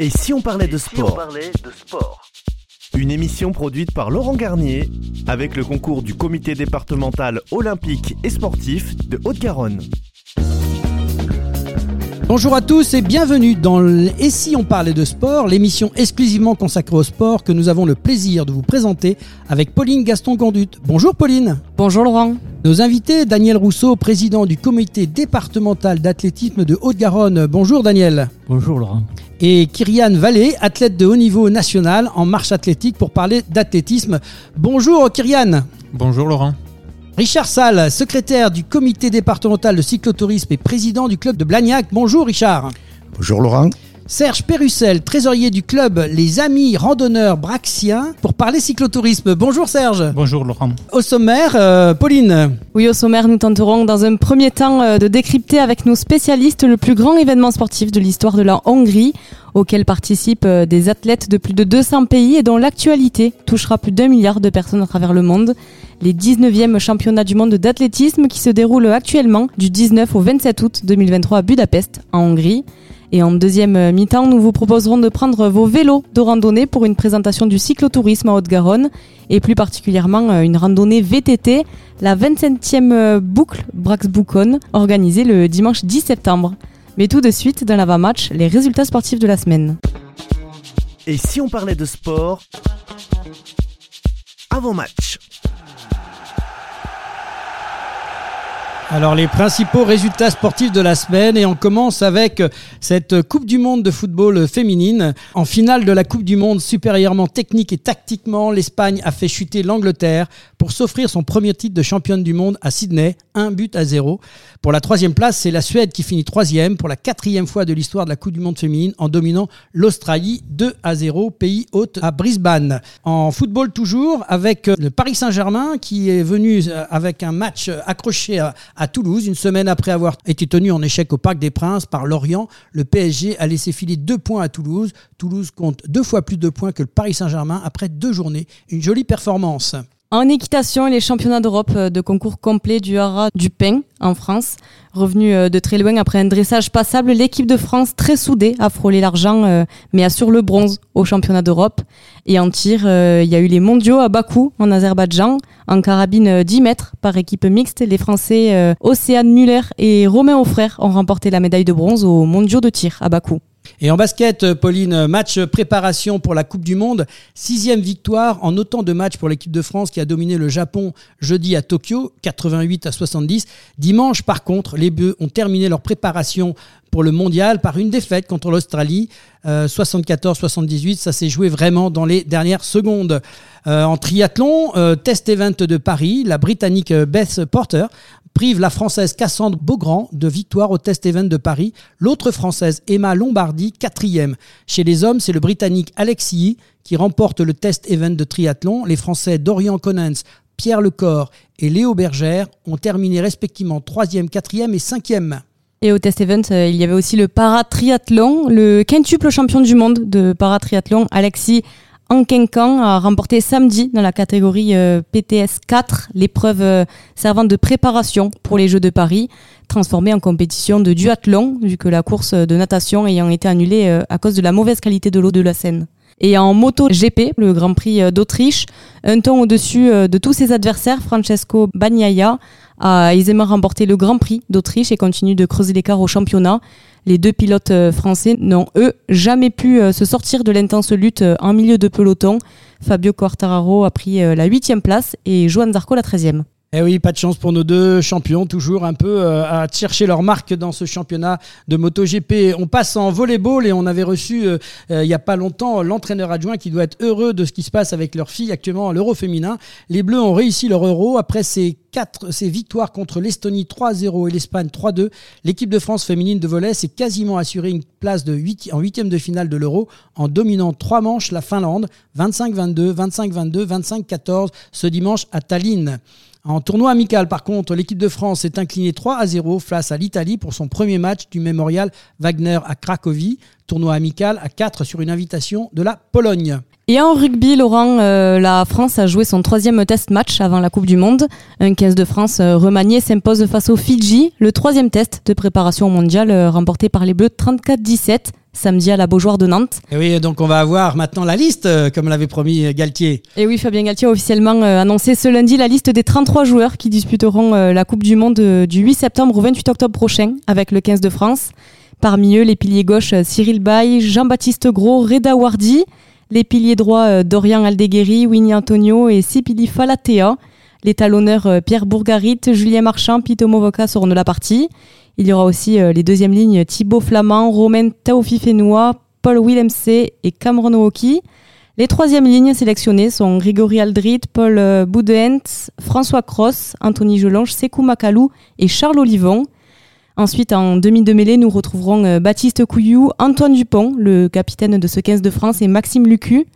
Et si on parlait de Si on sport parlait de sport Une émission produite par Laurent Garnier avec le concours du comité départemental olympique et sportif de Haute-Garonne. Bonjour à tous et bienvenue dans l- Et si on parlait de sport, l'émission exclusivement consacrée au sport que nous avons le plaisir de vous présenter avec Pauline Gaston-Gondut. Bonjour Pauline. Bonjour Laurent. Nos invités, Daniel Rousseau, président du comité départemental d'athlétisme de Haute-Garonne. Bonjour Daniel. Bonjour Laurent. Et Kyrian Vallée, athlète de haut niveau national en marche athlétique pour parler d'athlétisme. Bonjour Kyrian. Bonjour Laurent. Richard Salle, secrétaire du comité départemental de cyclotourisme et président du club de Blagnac. Bonjour Richard. Bonjour Laurent. Serge Pérussel, trésorier du club Les Amis Randonneurs Braxiens, pour parler cyclotourisme. Bonjour Serge. Bonjour Laurent. Au sommaire, euh, Pauline. Oui, au sommaire, nous tenterons dans un premier temps euh, de décrypter avec nos spécialistes le plus grand événement sportif de l'histoire de la Hongrie, auquel participent euh, des athlètes de plus de 200 pays et dont l'actualité touchera plus d'un milliard de personnes à travers le monde. Les 19e championnats du monde d'athlétisme qui se déroulent actuellement du 19 au 27 août 2023 à Budapest, en Hongrie. Et en deuxième euh, mi-temps, nous vous proposerons de prendre vos vélos de randonnée pour une présentation du cyclotourisme à Haute-Garonne et plus particulièrement euh, une randonnée VTT, la 27e euh, boucle Brax-Bouconne, organisée le dimanche 10 septembre. Mais tout de suite, dans l'avant-match, les résultats sportifs de la semaine. Et si on parlait de sport avant Alors les principaux résultats sportifs de la semaine et on commence avec cette Coupe du Monde de football féminine. En finale de la Coupe du Monde supérieurement technique et tactiquement, l'Espagne a fait chuter l'Angleterre pour s'offrir son premier titre de championne du monde à Sydney, un but à zéro. Pour la troisième place, c'est la Suède qui finit troisième pour la quatrième fois de l'histoire de la Coupe du Monde féminine en dominant l'Australie 2 à 0, pays hôte à Brisbane. En football toujours avec le Paris Saint-Germain qui est venu euh, avec un match accroché à, à Toulouse une semaine après avoir été tenu en échec au Parc des Princes par Lorient. Le PSG a laissé filer deux points à Toulouse. Toulouse compte deux fois plus de points que le Paris Saint-Germain après deux journées. Une jolie performance. En équitation, les championnats d'Europe euh, de concours complet du haras du pain en France. Revenu euh, de très loin après un dressage passable, l'équipe de France, très soudée, a frôlé l'argent, euh, mais assure le bronze au championnat d'Europe. Et en tir, il y a eu les mondiaux à Bakou, en Azerbaïdjan. En carabine euh, 10 mètres par équipe mixte, les Français Océane Muller et Romain Offrère ont remporté la médaille de bronze aux mondiaux de tir à Bakou. Et en basket, Pauline, match préparation pour la Coupe du Monde. Sixième victoire en autant de matchs pour l'équipe de France qui a dominé le Japon jeudi à Tokyo, 88 à 70. Dimanche, par contre, les Bleus ont terminé leur préparation pour le mondial par une défaite contre l'Australie, euh, 74-78. Ça s'est joué vraiment dans les dernières secondes. Euh, en triathlon, euh, test event de Paris, la Britannique euh, Beth Porter prive la Française Cassandre Beaugrand de victoire au test event de Paris. L'autre Française, Emma Lombardi, quatrième. Chez les hommes, c'est le Britannique Alexis qui remporte le test event de triathlon. Les Français Dorian Conance, Pierre Lecor et Léo Bergère ont terminé respectivement troisième, quatrième et cinquième. Et au test event, euh, il y avait aussi le paratriathlon. Le quintuple champion du monde de paratriathlon, Alexis Ankenkan, a remporté samedi dans la catégorie euh, PTS 4 l'épreuve euh, servant de préparation pour les Jeux de Paris, transformée en compétition de duathlon, vu que la course de natation ayant été annulée à cause de la mauvaise qualité de l'eau de la Seine. Et en moto GP, le Grand Prix euh, d'Autriche, un ton au-dessus euh, de tous ses adversaires, Francesco Bagnaia a aisément remporté le Grand Prix d'Autriche et continue de creuser l'écart au championnat. Les deux pilotes euh, français n'ont, eux, jamais pu se sortir de l'intense lutte en milieu de peloton. Fabio Quartararo a pris la huitième place et Joan Zarco la treizième. Eh oui, pas de chance pour nos deux champions, toujours un peu euh, à chercher leur marque dans ce championnat de MotoGP. On passe en volleyball et on avait reçu euh, euh, il n'y a pas longtemps l'entraîneur adjoint qui doit être heureux de ce qui se passe avec leur fille actuellement à l'Euro féminin. Les Bleus ont réussi leur Euro après ces quatre, ces victoires contre l'Estonie 3-0 et l'Espagne 3-2. L'équipe de France féminine de volley s'est quasiment assuré une place de 8, en huitième de finale de l'Euro en dominant trois manches la Finlande 25-22, 25-22, 25-14 ce dimanche à Tallinn. En tournoi amical, par contre, l'équipe de France s'est inclinée 3 à 0 face à l'Italie pour son premier match du mémorial Wagner à Cracovie. Tournoi amical à 4 sur une invitation de la Pologne. Et en rugby, Laurent, euh, la France a joué son troisième test match avant la Coupe du Monde. Un 15 de France euh, remanié s'impose face aux Fidji, le troisième test de préparation mondiale euh, remporté par les Bleus 34-17. Samedi à la Beaujoire de Nantes. Et oui, donc on va avoir maintenant la liste, euh, comme l'avait promis Galtier. Et oui, Fabien Galtier a officiellement annoncé ce lundi la liste des 33 joueurs qui disputeront la Coupe du Monde du 8 septembre au 28 octobre prochain avec le 15 de France. Parmi eux, les piliers gauches Cyril Bay, Jean-Baptiste Gros, Reda Wardi, les piliers droits Dorian Aldeguerri, Winnie Antonio et Sipili Falatea. Les talonneurs euh, Pierre Bourgarit, Julien Marchand, Pito Movoka seront de la partie. Il y aura aussi euh, les deuxièmes lignes Thibaut Flamand, Romain Taofi-Fenois, Paul Willemse et Cameron Woki. Les troisièmes lignes sélectionnées sont Grégory Aldrit, Paul euh, Boudent, François Cross, Anthony Gelonge, Sekou Makalou et Charles Olivon. Ensuite, en demi de mêlée, nous retrouverons Baptiste Couillou, Antoine Dupont, le capitaine de ce 15 de France, et Maxime Lucu.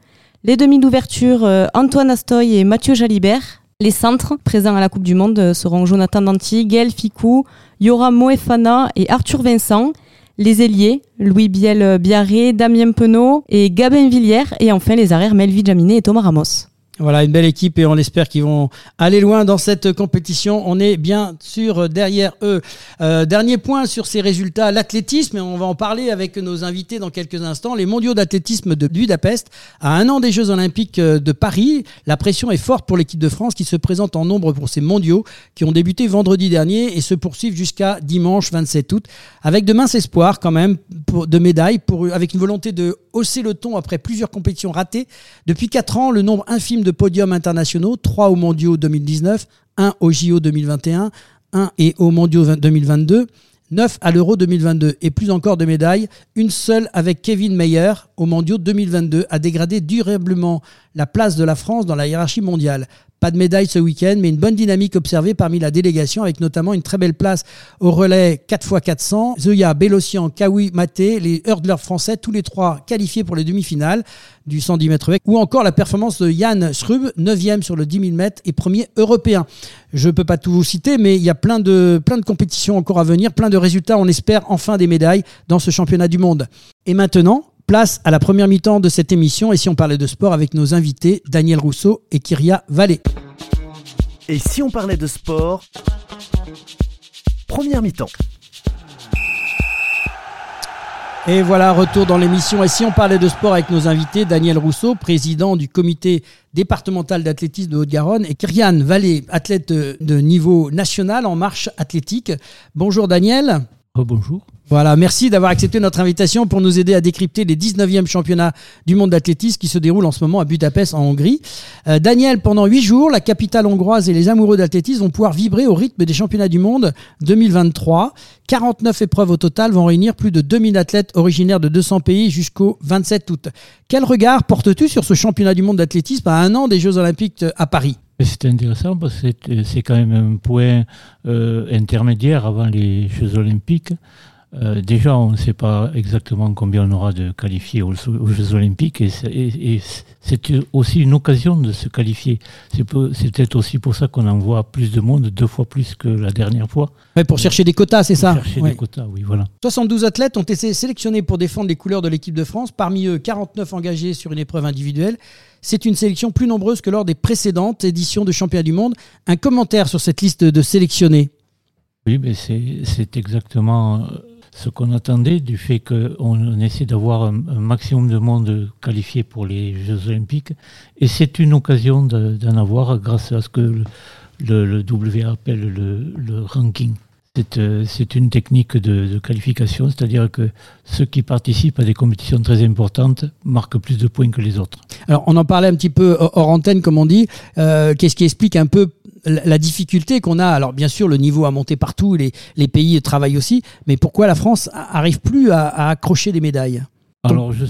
Les demi d'ouverture, Antoine Astoy et Mathieu Jalibert. Les centres présents à la Coupe du Monde seront Jonathan Danti, Gaël Ficou, Yora Moefana et Arthur Vincent. Les ailiers, Louis Biel Biarré, Damien Penaud et Gabin Villiers. Et enfin les arrières, Melvi Jaminet et Thomas Ramos. Voilà, une belle équipe et on espère qu'ils vont aller loin dans cette compétition. On est bien sûr derrière eux. Euh, dernier point sur ces résultats, l'athlétisme, on va en parler avec nos invités dans quelques instants. Les mondiaux d'athlétisme de Budapest, à un an des Jeux olympiques euh, de Paris, la pression est forte pour l'équipe de France qui se présente en nombre pour ces mondiaux qui ont débuté vendredi dernier et se poursuivent jusqu'à dimanche 27 août, avec de minces espoirs quand même de médailles, pour, avec une volonté de hausser le ton après plusieurs compétitions ratées. Depuis 4 ans, le nombre infime de podiums internationaux, 3 aux mondiaux 2019, 1 au JO 2021, 1 et au mondiaux 2022. 9 à l'Euro 2022 et plus encore de médailles, une seule avec Kevin Meyer au Mondiaux 2022 a dégradé durablement la place de la France dans la hiérarchie mondiale. Pas de médaille ce week-end, mais une bonne dynamique observée parmi la délégation, avec notamment une très belle place au relais 4x400. Zoya, Bélocian, Kawi, Maté, les hurdlers français, tous les trois qualifiés pour les demi-finales du 110 mètres Ou encore la performance de Yann Schrub, 9e sur le 10 000 mètres et premier européen. Je ne peux pas tout vous citer, mais il y a plein de, plein de compétitions encore à venir, plein de résultats. On espère enfin des médailles dans ce championnat du monde. Et maintenant, Place à la première mi-temps de cette émission et si on parlait de sport avec nos invités Daniel Rousseau et Kyria Vallée. Et si on parlait de sport Première mi-temps. Et voilà, retour dans l'émission. Et si on parlait de sport avec nos invités, Daniel Rousseau, président du comité départemental d'athlétisme de Haute-Garonne, et Kyrian Vallée, athlète de niveau national en marche athlétique. Bonjour Daniel. Oh, bonjour. Voilà, merci d'avoir accepté notre invitation pour nous aider à décrypter les 19e championnats du monde d'athlétisme qui se déroulent en ce moment à Budapest en Hongrie. Euh, Daniel, pendant huit jours, la capitale hongroise et les amoureux d'athlétisme vont pouvoir vibrer au rythme des championnats du monde 2023. 49 épreuves au total vont réunir plus de 2000 athlètes originaires de 200 pays jusqu'au 27 août. Quel regard portes-tu sur ce championnat du monde d'athlétisme à un an des Jeux olympiques à Paris? C'est intéressant parce que c'est quand même un point euh, intermédiaire avant les Jeux olympiques. Euh, déjà, on ne sait pas exactement combien on aura de qualifiés aux, Jeux Olympiques et, c'est aussi une occasion de se qualifier. C'est peut-être aussi pour ça qu'on envoie plus de monde, deux fois plus que la dernière fois. pour chercher des quotas, c'est ça Chercher des quotas, oui, voilà. 72 athlètes ont été sélectionnés pour défendre les couleurs de l'équipe de France, parmi eux 49 engagés sur une épreuve individuelle. C'est une sélection plus nombreuse que lors des précédentes éditions de Championnat du Monde. Un commentaire sur cette liste de sélectionnés Oui, mais c'est exactement euh, ce qu'on attendait du fait qu'on essaie d'avoir un, maximum de monde qualifié pour les Jeux Olympiques. Et c'est une occasion d'en avoir grâce à ce que le, le, WA appelle le, ranking. Euh, c'est une technique de, qualification, c'est-à-dire que ceux qui participent à des compétitions très importantes marquent plus de points que les autres. Alors, on en parlait un petit peu hors antenne, comme on dit. Euh, qu'est-ce qui explique un peu la difficulté qu'on a, alors bien sûr le niveau a monté partout, les, les pays travaillent aussi, mais pourquoi la France arrive plus à, accrocher des médailles? Alors, je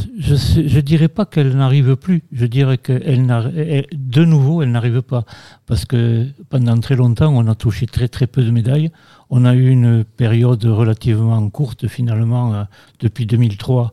ne dirais pas qu'elle n'arrive plus. Je dirais qu'elle de nouveau, elle n'arrive pas. Parce que pendant très longtemps, on a touché très très peu de médailles. On a eu une période relativement courte, finalement, euh, depuis 2003,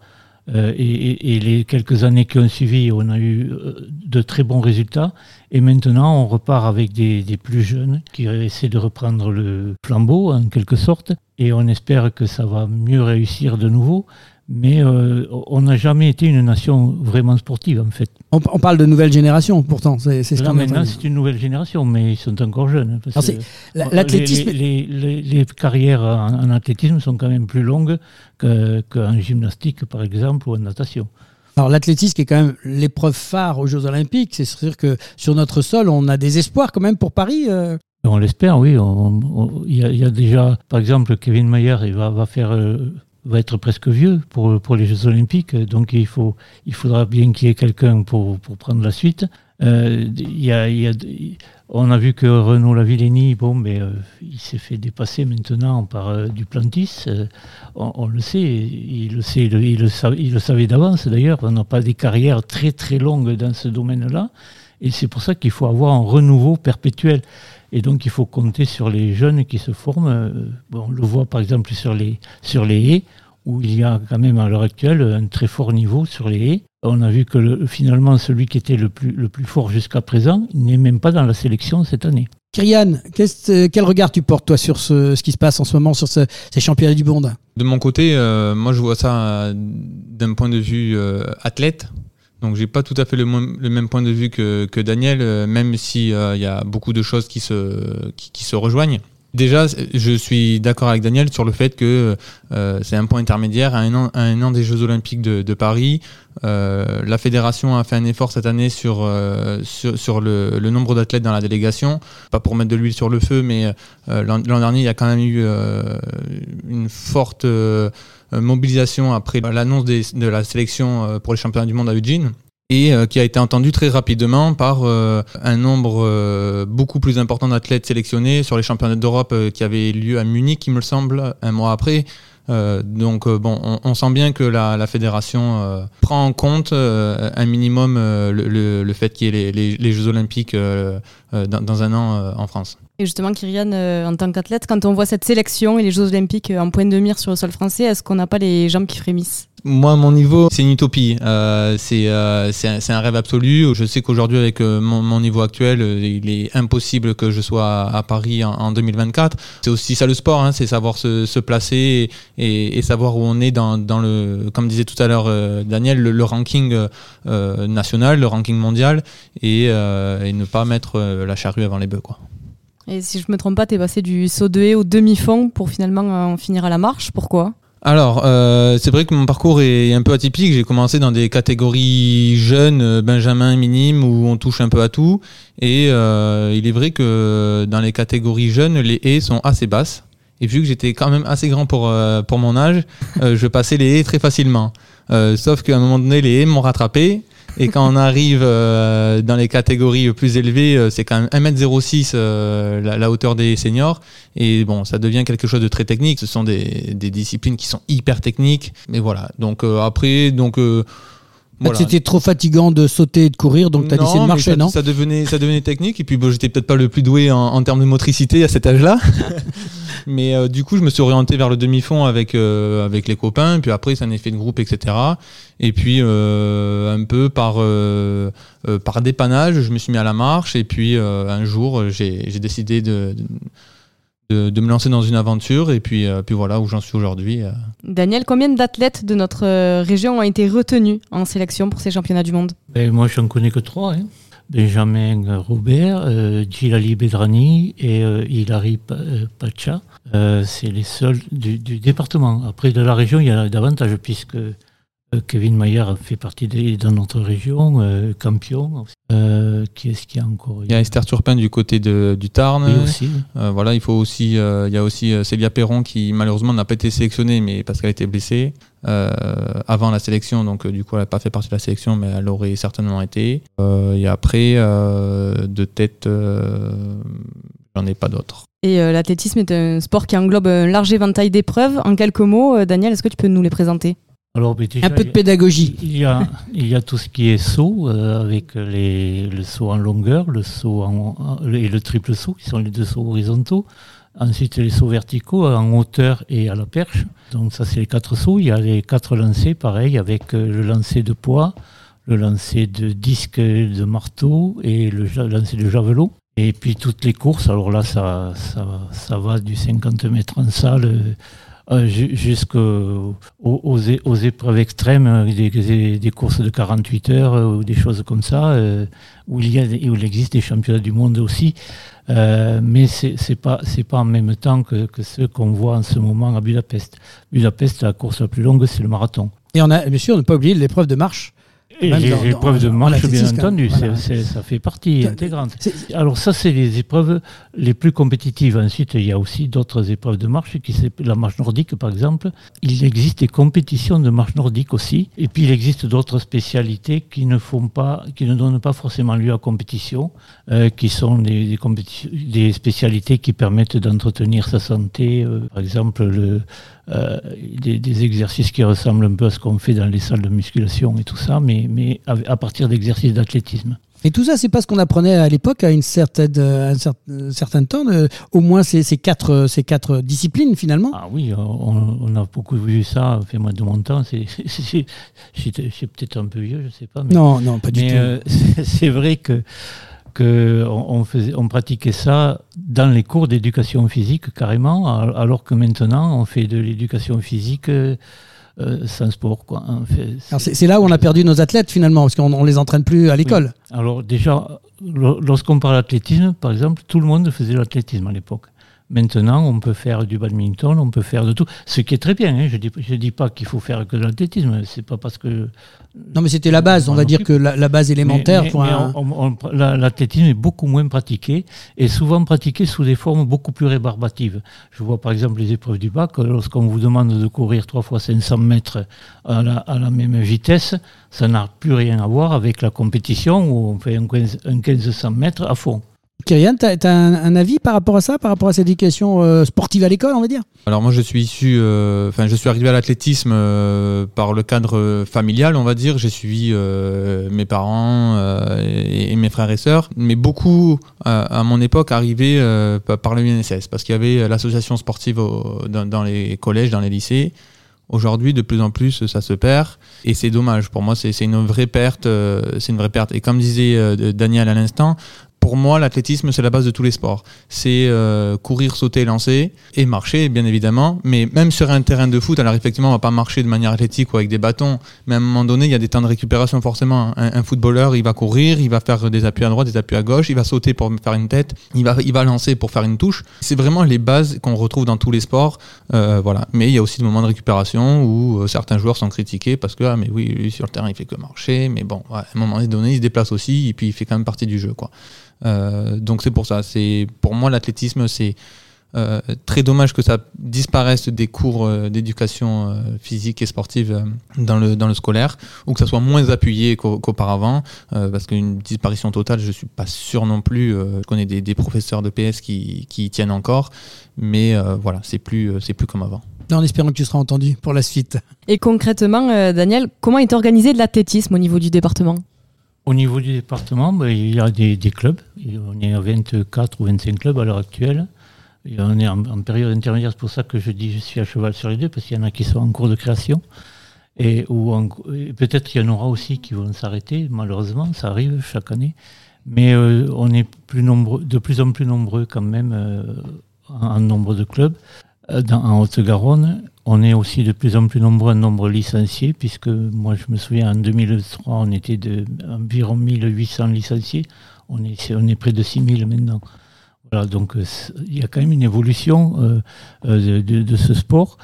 euh, et, les quelques années qui ont suivi, on a eu euh, de très bons résultats. Et maintenant, on repart avec des, plus jeunes qui essaient de reprendre le flambeau, en quelque sorte. Et on espère que ça va mieux réussir de nouveau. Mais euh, on n'a jamais été une nation vraiment sportive en fait. On, parle de nouvelle génération pourtant. C'est ce Là maintenant c'est une nouvelle génération, mais ils sont encore jeunes. L'athlétisme. Les, les, carrières en, athlétisme sont quand même plus longues qu'en gymnastique par exemple ou en natation. Alors l'athlétisme est quand même l'épreuve phare aux Jeux Olympiques. C'est sûr que sur notre sol, on a des espoirs quand même pour Paris. Euh. On l'espère, oui. Il y, a déjà, par exemple, Kevin Mayer, il va, va faire euh, va être presque vieux pour, pour les Jeux Olympiques, donc il, faut, il faudra bien qu'il y ait quelqu'un pour, pour prendre la suite. Euh, y a, y a, on a vu que Renaud Lavillenie, bon, mais euh, il s'est fait dépasser maintenant par euh, Duplantis. Euh, on, le sait, il le sait, il, le savait d'avance d'ailleurs. On n'a pas des carrières très très longues dans ce domaine-là, et c'est pour ça qu'il faut avoir un renouveau perpétuel. Et donc il faut compter sur les jeunes qui se forment. Euh, on le voit par exemple sur les, sur les haies, où il y a quand même à l'heure actuelle un très fort niveau sur les haies. On a vu que finalement celui qui était le plus, le plus fort jusqu'à présent n'est même pas dans la sélection cette année. Kyrian, quel regard tu portes toi sur ce, qui se passe en ce moment sur ces championnats du monde? De mon côté, euh, moi je vois ça d'un point de vue euh, athlète. Donc j'ai pas tout à fait le, même point de vue que, Daniel, euh, même s'il euh, y a beaucoup de choses qui se, qui, se rejoignent. Déjà, je suis d'accord avec Daniel sur le fait que euh, c'est un point intermédiaire à un an, des Jeux Olympiques de, Paris. la fédération a fait un effort cette année sur, sur, le, nombre d'athlètes dans la délégation. Pas pour mettre de l'huile sur le feu, mais l'an dernier, il y a quand même eu une forte euh, mobilisation après l'annonce de la sélection euh, pour les championnats du monde à Eugene et euh, qui a été entendu très rapidement par un nombre beaucoup plus important d'athlètes sélectionnés sur les championnats d'Europe qui avaient lieu à Munich, il me semble, un mois après. donc bon, on, sent bien que la, fédération prend en compte un minimum le, fait qu'il y ait les, Jeux olympiques dans, un an en France. Et justement, Kyrian, euh, en tant qu'athlète, quand on voit cette sélection et les Jeux Olympiques euh, en point de mire sur le sol français, est-ce qu'on n'a pas les jambes qui frémissent? Moi, mon niveau, c'est une utopie. Euh, c'est un, rêve absolu. Je sais qu'aujourd'hui, avec mon, niveau actuel, il est impossible que je sois à, Paris en, 2024. C'est aussi ça le sport, hein, c'est savoir se, placer et, savoir où on est dans, dans, le, comme disait tout à l'heure Daniel, le, ranking national, le ranking mondial, et, et ne pas mettre la charrue avant les bœufs. Quoi. Et si je me trompe pas, tu es passé du saut de haie au demi-fond pour finalement en finir à la marche. Pourquoi? Alors, euh, c'est vrai que mon parcours est un peu atypique. J'ai commencé dans des catégories jeunes, euh, benjamin, minime, où on touche un peu à tout. Et euh, il est vrai que dans les catégories jeunes, les haies sont assez basses. Et vu que j'étais quand même assez grand pour, pour mon âge, je passais les haies très facilement. sauf qu'à un moment donné, les haies m'ont rattrapé. Et quand on arrive euh, dans les catégories plus élevées, euh, c'est quand même 1m06 euh, la, hauteur des seniors. Et bon, ça devient quelque chose de très technique. Ce sont des, des disciplines qui sont hyper techniques. Mais voilà. Donc après, donc c'était trop fatigant de sauter et de courir, donc tu as décidé de marcher, ça, non ça devenait, ça devenait technique, et puis bon, j'étais peut-être pas le plus doué en, termes de motricité à cet âge-là. mais euh, du coup, je me suis orienté vers le demi-fond avec, euh, avec les copains, puis après, c'est un effet de groupe, etc. Et puis, euh, un peu par, par dépannage, je me suis mis à la marche, et puis un jour, j'ai décidé de de, me lancer dans une aventure et puis, euh, puis voilà où j'en suis aujourd'hui. Euh. Daniel, combien d'athlètes de notre euh, région ont été retenus en sélection pour ces championnats du monde? Ben, Moi, je n'en connais que trois. Hein. Benjamin Robert, euh, Gilali Bedrani et Hilary Pacha. C'est les seuls du, du, département. Après, de la région, il y a davantage puisque euh, Kevin Mayer fait partie de, dans notre région, euh, Campion. Euh, qui est-ce qu'il y a encore Il y a Esther Turpin du côté de, du Tarn. aussi. voilà, il faut aussi, il y a aussi Célia Perron qui malheureusement n'a pas été sélectionnée, mais parce qu'elle a été blessée avant la sélection, donc du coup elle n'a pas fait partie de la sélection, mais elle aurait certainement été. et après, de tête, j'en ai pas d'autres. Et l'athlétisme est un sport qui englobe un large éventail d'épreuves. En quelques mots, Daniel, est-ce que tu peux nous les présenter? Alors, un peu de pédagogie. Il y a, il y a tout ce qui est saut, euh, avec les, le saut en longueur, le saut en, et le triple saut, qui sont les deux sauts horizontaux. Ensuite, les sauts verticaux en hauteur et à la perche. Donc, ça, c'est les quatre sauts. Il y a les quatre lancers, pareil, avec euh, le lancer de poids, le lancer de disque de marteau et le lancer de javelot. Et puis, toutes les courses. Alors là, ça, ça, ça va du 50 mètres en salle euh, jusqu'aux aux, aux, épreuves extrêmes, des, des, courses de 48 heures ou des choses comme ça, où, il y a, où il existe des championnats du monde aussi. mais c'est n'est pas, pas en même temps que, que ceux qu'on voit en ce moment à Budapest. Budapest, la course la plus longue, c'est le marathon. Et on a bien sûr ne pas oublier l'épreuve de marche les épreuves de marche, bien entendu, ça fait partie intégrante. Alors ça, c'est les épreuves les plus compétitives. Ensuite, il y a aussi d'autres épreuves de marche, qui la marche nordique, par exemple. Il existe des compétitions de marche nordique aussi. Et puis, il existe d'autres spécialités qui ne font pas, qui ne donnent pas forcément lieu à compétition, euh, qui sont des, des, spécialités qui permettent d'entretenir sa santé. Euh, par exemple, le, euh, des, exercices qui ressemblent un peu à ce qu'on fait dans les salles de musculation et tout ça, mais, mais à, partir d'exercices d'athlétisme. Et tout ça, c'est pas ce qu'on apprenait à l'époque, à une certaine, un certain temps, au moins ces, ces, quatre, ces quatre disciplines finalement Ah oui, on, a beaucoup vu ça, fait moins de mon temps. C'est peut-être un peu vieux, je sais pas. Mais, non, non, pas du tout. Euh, c'est vrai que qu'on faisait, on pratiquait ça dans les cours d'éducation physique carrément, alors que maintenant on fait de l'éducation physique euh, sans sport. Quoi. C'est là où on a perdu nos athlètes finalement, parce qu'on ne les entraîne plus à l'école. Alors déjà, lorsqu'on parle d'athlétisme, par exemple, tout le monde faisait l'athlétisme à l'époque. Maintenant, on peut faire du badminton, on peut faire de tout, ce qui est très bien. Hein. Je dis, je dis pas qu'il faut faire que de l'athlétisme. C'est pas parce que. Non, mais c'était la base. On, va dire que la, base élémentaire. l'athlétisme est beaucoup moins pratiqué et souvent pratiqué sous des formes beaucoup plus rébarbatives. Je vois par exemple les épreuves du bac. Lorsqu'on vous demande de courir 3 fois 500 mètres à la, à la même vitesse, ça n'a plus rien à voir avec la compétition où on fait un 1500 mètres à fond. Kyrian, tu as, un, avis par rapport à ça, par rapport à cette éducation euh, sportive à l'école, on va dire? Alors moi, je suis issu, euh, enfin, je suis arrivé à l'athlétisme euh, par le cadre familial, on va dire. J'ai suivi mes parents et, mes frères et sœurs, mais beaucoup à, mon époque arrivaient par le UNSS, parce qu'il y avait l'association sportive dans, les collèges, dans les lycées. Aujourd'hui, de plus en plus, ça se perd et c'est dommage. Pour moi, c'est une vraie perte. c'est une vraie perte. Et comme disait Daniel à l'instant, pour moi, l'athlétisme, c'est la base de tous les sports. C'est euh, courir, sauter, lancer et marcher, bien évidemment. Mais même sur un terrain de foot, alors effectivement, on va pas marcher de manière athlétique ou avec des bâtons. Mais à un moment donné, il y a des temps de récupération forcément. Un, footballeur, il va courir, il va faire des appuis à droite, des appuis à gauche, il va sauter pour faire une tête, il va, il va lancer pour faire une touche. C'est vraiment les bases qu'on retrouve dans tous les sports. Euh, voilà. Mais il y a aussi des moments de récupération où euh, certains joueurs sont critiqués parce que, ah, mais oui, lui, sur le terrain, il fait que marcher. Mais bon, à un moment donné, il se déplace aussi et puis il fait quand même partie du jeu, quoi. Euh, donc c'est pour ça. C'est pour moi l'athlétisme, c'est euh, très dommage que ça disparaisse des cours euh, d'éducation physique et sportive dans, le, dans le scolaire, ou que ça soit moins appuyé qu'auparavant, parce qu'une disparition totale, je ne suis pas sûr non plus. je connais des, des, professeurs de PS qui, qui y tiennent encore, mais voilà, c'est plus, c'est plus comme avant. En espérant que tu seras entendu pour la suite. Et concrètement, Daniel, comment est organisé l'athlétisme au niveau du département? Au niveau du département, ben, il y a des, clubs. On est à 24 ou 25 clubs à l'heure actuelle. on est en, période intermédiaire, c'est pour ça que je dis je suis à cheval sur les deux, parce qu'il y en a qui sont en cours de création. Et, peut-être qu'il y en aura aussi qui vont s'arrêter, malheureusement, ça arrive chaque année. Mais euh, on est de plus en plus nombreux quand même euh, en, nombre de clubs. Euh, en Haute-Garonne, on est aussi de plus en plus nombreux en nombre licenciés, puisque moi je me souviens en 2003, on était de environ 1800 licenciés. On est, on près de 6000 maintenant. Voilà, donc euh, il y a quand même une évolution euh, euh, de, ce sport.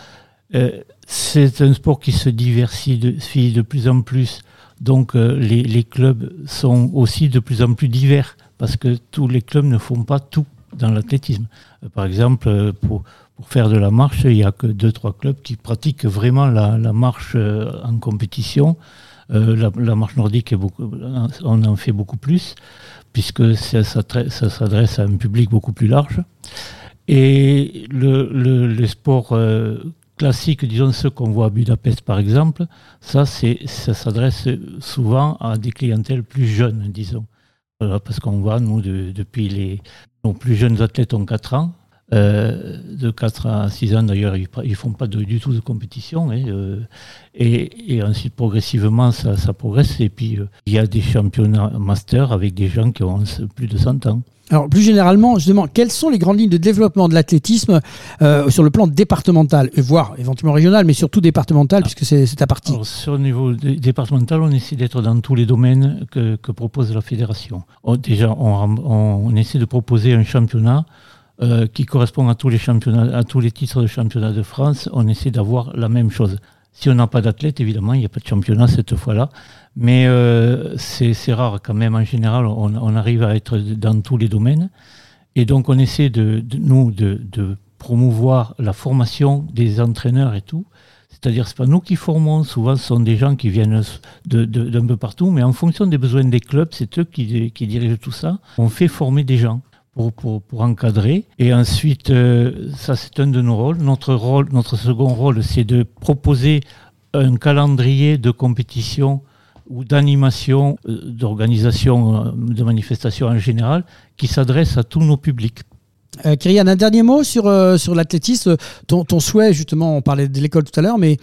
c'est un sport qui se diversifie de, plus en plus. Donc les, les, clubs sont aussi de plus en plus divers, parce que tous les clubs ne font pas tout dans l'athlétisme. par exemple, pour, pour faire de la marche, il n'y a que deux, trois clubs qui pratiquent vraiment la, marche euh, en compétition. Euh, la, marche nordique, on en fait beaucoup plus, puisque ça, s'adresse à un public beaucoup plus large. Et le, le, sport euh, classique, disons ceux qu'on voit à Budapest par exemple, ça, ça s'adresse souvent à des clientèles plus jeunes, disons. parce qu'on voit, nous, depuis les... Nos plus jeunes athlètes ont 4 ans, Euh, de 4 à 6 ans, d'ailleurs, ils ne font pas du tout de compétition. Hein, euh, et, ensuite, progressivement, ça, ça progresse. Et puis, euh, il y a des championnats master avec des gens qui ont plus de 100 ans. Alors, plus généralement, justement, quelles sont les grandes lignes de développement de l'athlétisme sur le plan départemental, voire éventuellement régional, mais surtout départemental, puisque c'est ta partie? Sur le niveau départemental, on essaie d'être dans tous les domaines que, propose la fédération. déjà, on, on, essaie de proposer un championnat euh, qui correspond à tous les titres de championnat de France, on essaie d'avoir la même chose. Si on n'a pas d'athlète, évidemment, il n'y a pas de championnat cette fois-là. Mais euh, c'est rare quand même. En général, on, arrive à être dans tous les domaines. Et donc, on essaie de, nous de, promouvoir la formation des entraîneurs et tout. C'est-à-dire, ce n'est pas nous qui formons, souvent ce sont des gens qui viennent d'un peu partout, mais en fonction des besoins des clubs, c'est eux qui dirigent tout ça. On fait former des gens pour, encadrer. Et ensuite, euh, ça c'est un de nos rôles. Notre, rôle, notre second rôle, c'est de proposer un calendrier de compétition ou d'animation, euh, d'organisation euh, de manifestations en général, qui s'adresse à tous nos publics. Euh, Kyrian, un dernier mot sur, sur l'athlétisme. Ton, souhait, justement, on parlait de l'école tout à l'heure, mais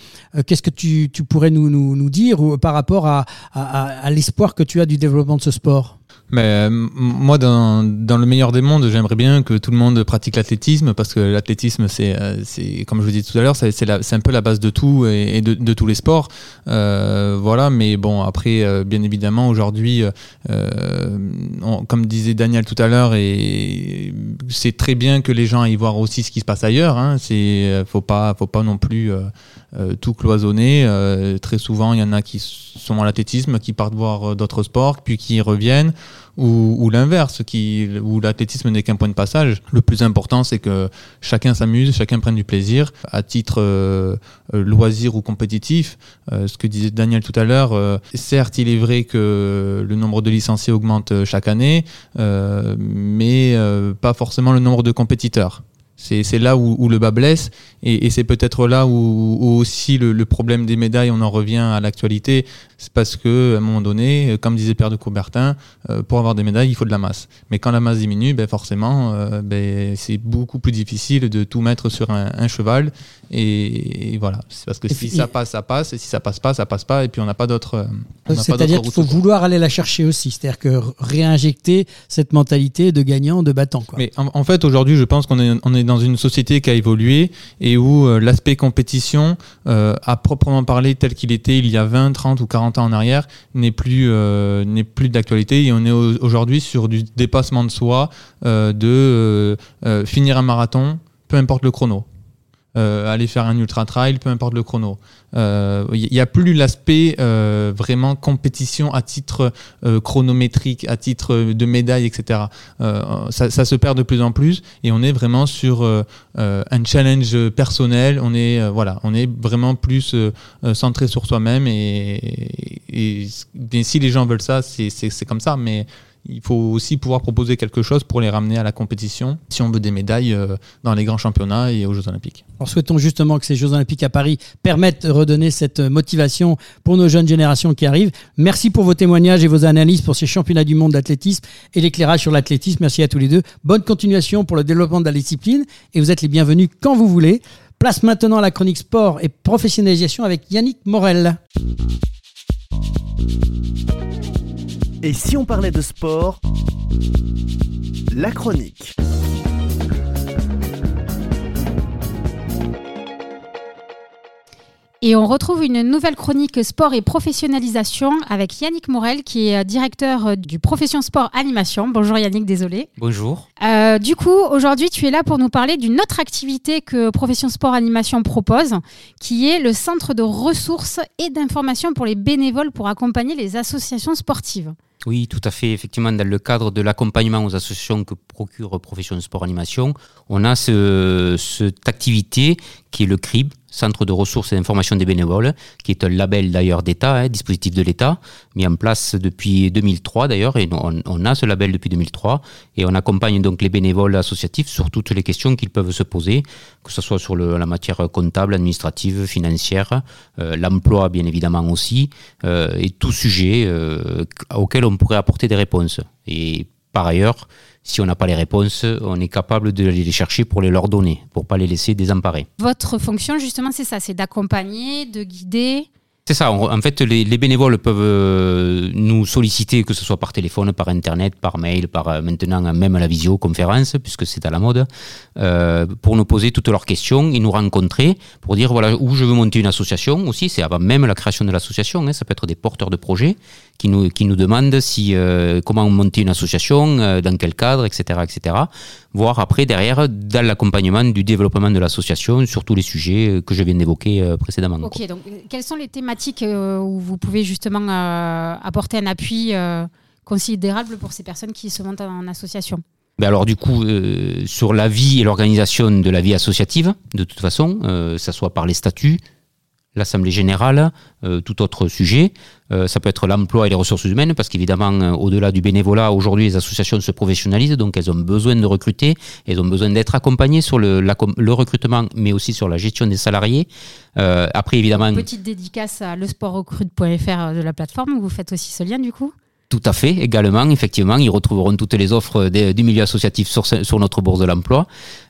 qu'est-ce que tu, tu pourrais nous, nous, dire par rapport à, à l'espoir que tu as du développement de ce sport? Mais euh, moi, dans, dans, le meilleur des mondes, j'aimerais bien que tout le monde pratique l'athlétisme parce que l'athlétisme, c'est, euh, comme je vous disais tout à l'heure, c'est, un peu la base de tout et, de, tous les sports. Euh, voilà, mais bon, après, euh, bien évidemment, aujourd'hui, euh, comme disait Daniel tout à l'heure, et c'est très bien que les gens aillent voir aussi ce qui se passe ailleurs. Hein, c'est, faut pas, faut pas non plus tout cloisonner. très souvent, il y en a qui sont à l'athlétisme, qui partent voir d'autres sports, puis qui reviennent ou, l'inverse, qui, où l'athlétisme n'est qu'un point de passage. Le plus important, c'est que chacun s'amuse, chacun prenne du plaisir à titre euh, euh, loisir ou compétitif. Euh, ce que disait Daniel tout à l'heure, certes, il est vrai que le nombre de licenciés augmente chaque année, mais pas forcément le nombre de compétiteurs. C'est là où, le bas blesse et, c'est peut-être là où, aussi le, problème des médailles, on en revient à l'actualité, c'est parce que à un moment donné, comme disait Pierre de Coubertin, euh, pour avoir des médailles, il faut de la masse. Mais quand la masse diminue, ben forcément, euh, ben, c'est beaucoup plus difficile de tout mettre sur un, cheval. Et, voilà, c'est parce que si ça passe, ça passe, et si ça passe pas, ça passe pas, et puis on n'a pas d'autre. Euh, c'est-à-dire qu'il faut vouloir aller la chercher aussi, c'est-à-dire que réinjecter cette mentalité de gagnant, de battant. Quoi. Mais en, fait, aujourd'hui, je pense qu'on est, on est dans une société qui a évolué et où l'aspect compétition, à proprement parler tel qu'il était il y a 20, 30 ou 40 ans en arrière n'est plus, euh, n'est plus d'actualité et on est aujourd'hui sur du dépassement de soi, euh, de euh, finir un marathon, peu importe le chrono. Euh, aller faire un ultra trail, peu importe le chrono. Il euh, n'y a plus l'aspect euh, vraiment compétition à titre chronométrique, à titre de médaille, etc. Ça, se perd de plus en plus et on est vraiment sur un challenge personnel. On est voilà, on est vraiment plus centré sur soi-même et, et, et, si les gens veulent ça, c'est comme ça. Mais il faut aussi pouvoir proposer quelque chose pour les ramener à la compétition si on veut des médailles euh, dans les grands championnats et aux Jeux Olympiques. Alors souhaitons justement que ces Jeux Olympiques à Paris permettent de redonner cette motivation pour nos jeunes générations qui arrivent. Merci pour vos témoignages et vos analyses pour ces championnats du monde d'athlétisme et l'éclairage sur l'athlétisme. Merci à tous les deux. Bonne continuation pour le développement de la discipline et vous êtes les bienvenus quand vous voulez. Place maintenant à la chronique sport et professionnalisation avec Yannick Morel. Et si on parlait de sport La chronique. Et on retrouve une nouvelle chronique sport et professionnalisation avec Yannick Morel, qui est directeur du Profession Sport Animation. Bonjour Yannick, désolé. Bonjour. Euh, du coup, aujourd'hui, tu es là pour nous parler d'une autre activité que Profession Sport Animation propose, qui est le centre de ressources et d'information pour les bénévoles pour accompagner les associations sportives. Oui, tout à fait. Effectivement, dans le cadre de l'accompagnement aux associations que procure Profession Sport Animation, on a cette activité qui est le CRIB, Centre de ressources et d'information des bénévoles, qui est un label d'ailleurs d'État, hein, dispositif de l'État, mis en place depuis 2003 d'ailleurs, et on, a ce label depuis 2003, et on accompagne donc les bénévoles associatifs sur toutes les questions qu'ils peuvent se poser, que ce soit sur la matière comptable, administrative, financière, euh, l'emploi bien évidemment aussi, euh, et tout sujet euh, auquel on pourrait apporter des réponses. Et par ailleurs, si on n'a pas les réponses, on est capable de les chercher pour les leur donner, pour pas les laisser désemparés. Votre fonction, justement, c'est ça, c'est d'accompagner, de guider. C'est ça. En fait, les, bénévoles peuvent euh, nous solliciter, que ce soit par téléphone, par internet, par mail, par euh, maintenant même à la visioconférence, puisque c'est à la mode, euh, pour nous poser toutes leurs questions et nous rencontrer pour dire voilà où je veux monter une association aussi. C'est avant même la création de l'association. Hein, ça peut être des porteurs de projets qui nous qui nous demandent si comment monter une association, dans quel cadre, etc., etc. Voir après derrière dans l'accompagnement du développement de l'association sur tous les sujets que je viens d'évoquer précédemment. Ok. Donc, quelles sont les thématiques euh, où vous pouvez justement euh, apporter un appui euh, considérable pour ces personnes qui se montent en association? Ben alors du coup, sur la vie et l'organisation de la vie associative, de toute façon, ça soit par les statuts, l'Assemblée générale, euh, tout autre sujet. Euh, ça peut être l'emploi et les ressources humaines, parce qu'évidemment, euh, au-delà du bénévolat, aujourd'hui, les associations se professionnalisent, donc elles ont besoin de recruter, elles ont besoin d'être accompagnées sur le, recrutement, mais aussi sur la gestion des salariés. après, évidemment... petite dédicace à lesportrecrute.fr de la plateforme, vous faites aussi ce lien du coup? Tout à fait, également, effectivement, ils retrouveront toutes les offres du milieu associatif sur, notre bourse de l'emploi.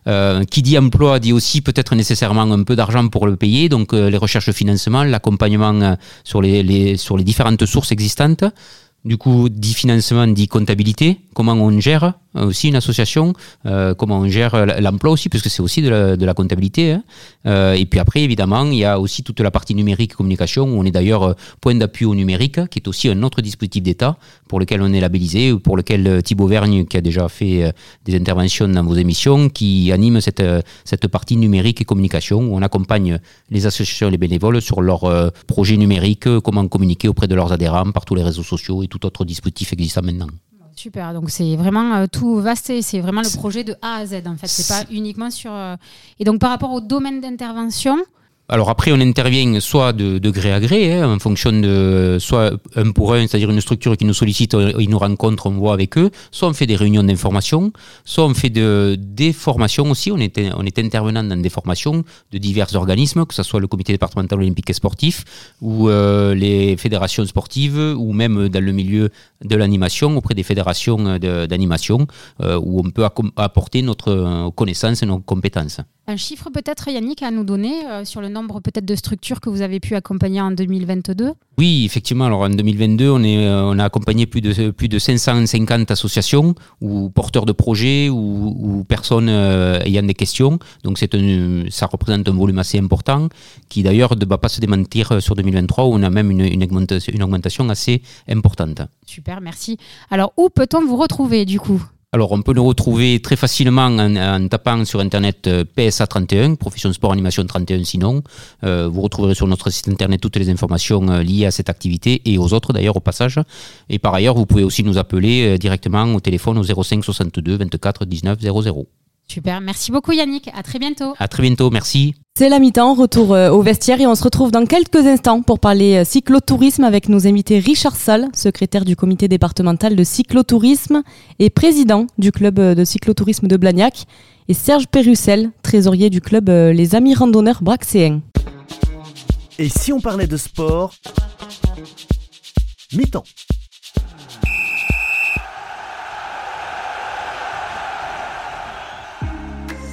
Euh, qui dit emploi dit aussi peut-être nécessairement un peu d'argent pour le payer, donc euh, les recherches de financement, l'accompagnement euh, sur les, les, sur les différentes sources existantes. Du coup, dit financement, dit comptabilité, comment on gère aussi une association, euh, comment on gère l'emploi aussi, puisque c'est aussi de la, comptabilité. Hein. Euh, et puis après, évidemment, il y a aussi toute la partie numérique communication, où on est d'ailleurs euh, point d'appui au numérique, qui est aussi un autre dispositif d'État pour lequel on est labellisé, ou pour lequel Thibaut Vergne, qui a déjà fait des interventions dans vos émissions, qui anime cette, cette partie numérique et communication, où on accompagne les associations et les bénévoles sur leurs projets numériques, comment communiquer auprès de leurs adhérents par tous les réseaux sociaux et tout autre dispositif existant maintenant. Super, donc c'est vraiment euh, tout vaste, c'est vraiment le projet de A à Z en fait, c'est pas uniquement sur... Euh, et donc par rapport au domaine d'intervention, alors après, on intervient soit de, gré à gré, hein, en fonction de soit un pour un, c'est-à-dire une structure qui nous sollicite, euh, ils nous rencontrent, on voit avec eux, soit on fait des réunions d'information, soit on fait de, des formations aussi, on est, on est intervenant dans des formations de divers organismes, que ce soit le comité départemental olympique et sportif, ou euh, les fédérations sportives, ou même dans le milieu de l'animation, auprès des fédérations d'animation, euh, où on peut apporter notre connaissance et nos compétences. Un chiffre peut-être, Yannick, à nous donner euh, sur le nombre peut-être de structures que vous avez pu accompagner en 2022 Oui, effectivement. Alors en 2022, on, est, euh, on a accompagné plus de, plus de 550 associations ou porteurs de projets ou, personnes euh, ayant des questions. Donc c'est ça représente un volume assez important qui d'ailleurs ne va pas se démentir sur 2023 où on a même une, une, augmentation, une augmentation assez importante. Super, merci. Alors où peut-on vous retrouver du coup? Alors, on peut nous retrouver très facilement en, tapant sur Internet euh, PSA 31, Profession Sport Animation 31 sinon. Euh, vous retrouverez sur notre site Internet toutes les informations euh, liées à cette activité et aux autres d'ailleurs au passage. Et par ailleurs, vous pouvez aussi nous appeler directement au téléphone au 05 62 24 19 00. Super, merci beaucoup Yannick, à très bientôt. À très bientôt, merci. C'est la mi-temps, retour euh, au vestiaire et on se retrouve dans quelques instants pour parler euh, cyclotourisme avec nos invités Richard Salle, secrétaire du comité départemental de cyclotourisme et président du club euh, de cyclotourisme de Blagnac, et Serge Pérussel, trésorier du club Les Amis Randonneurs Braxéens. Et si on parlait de sport? Mi-temps.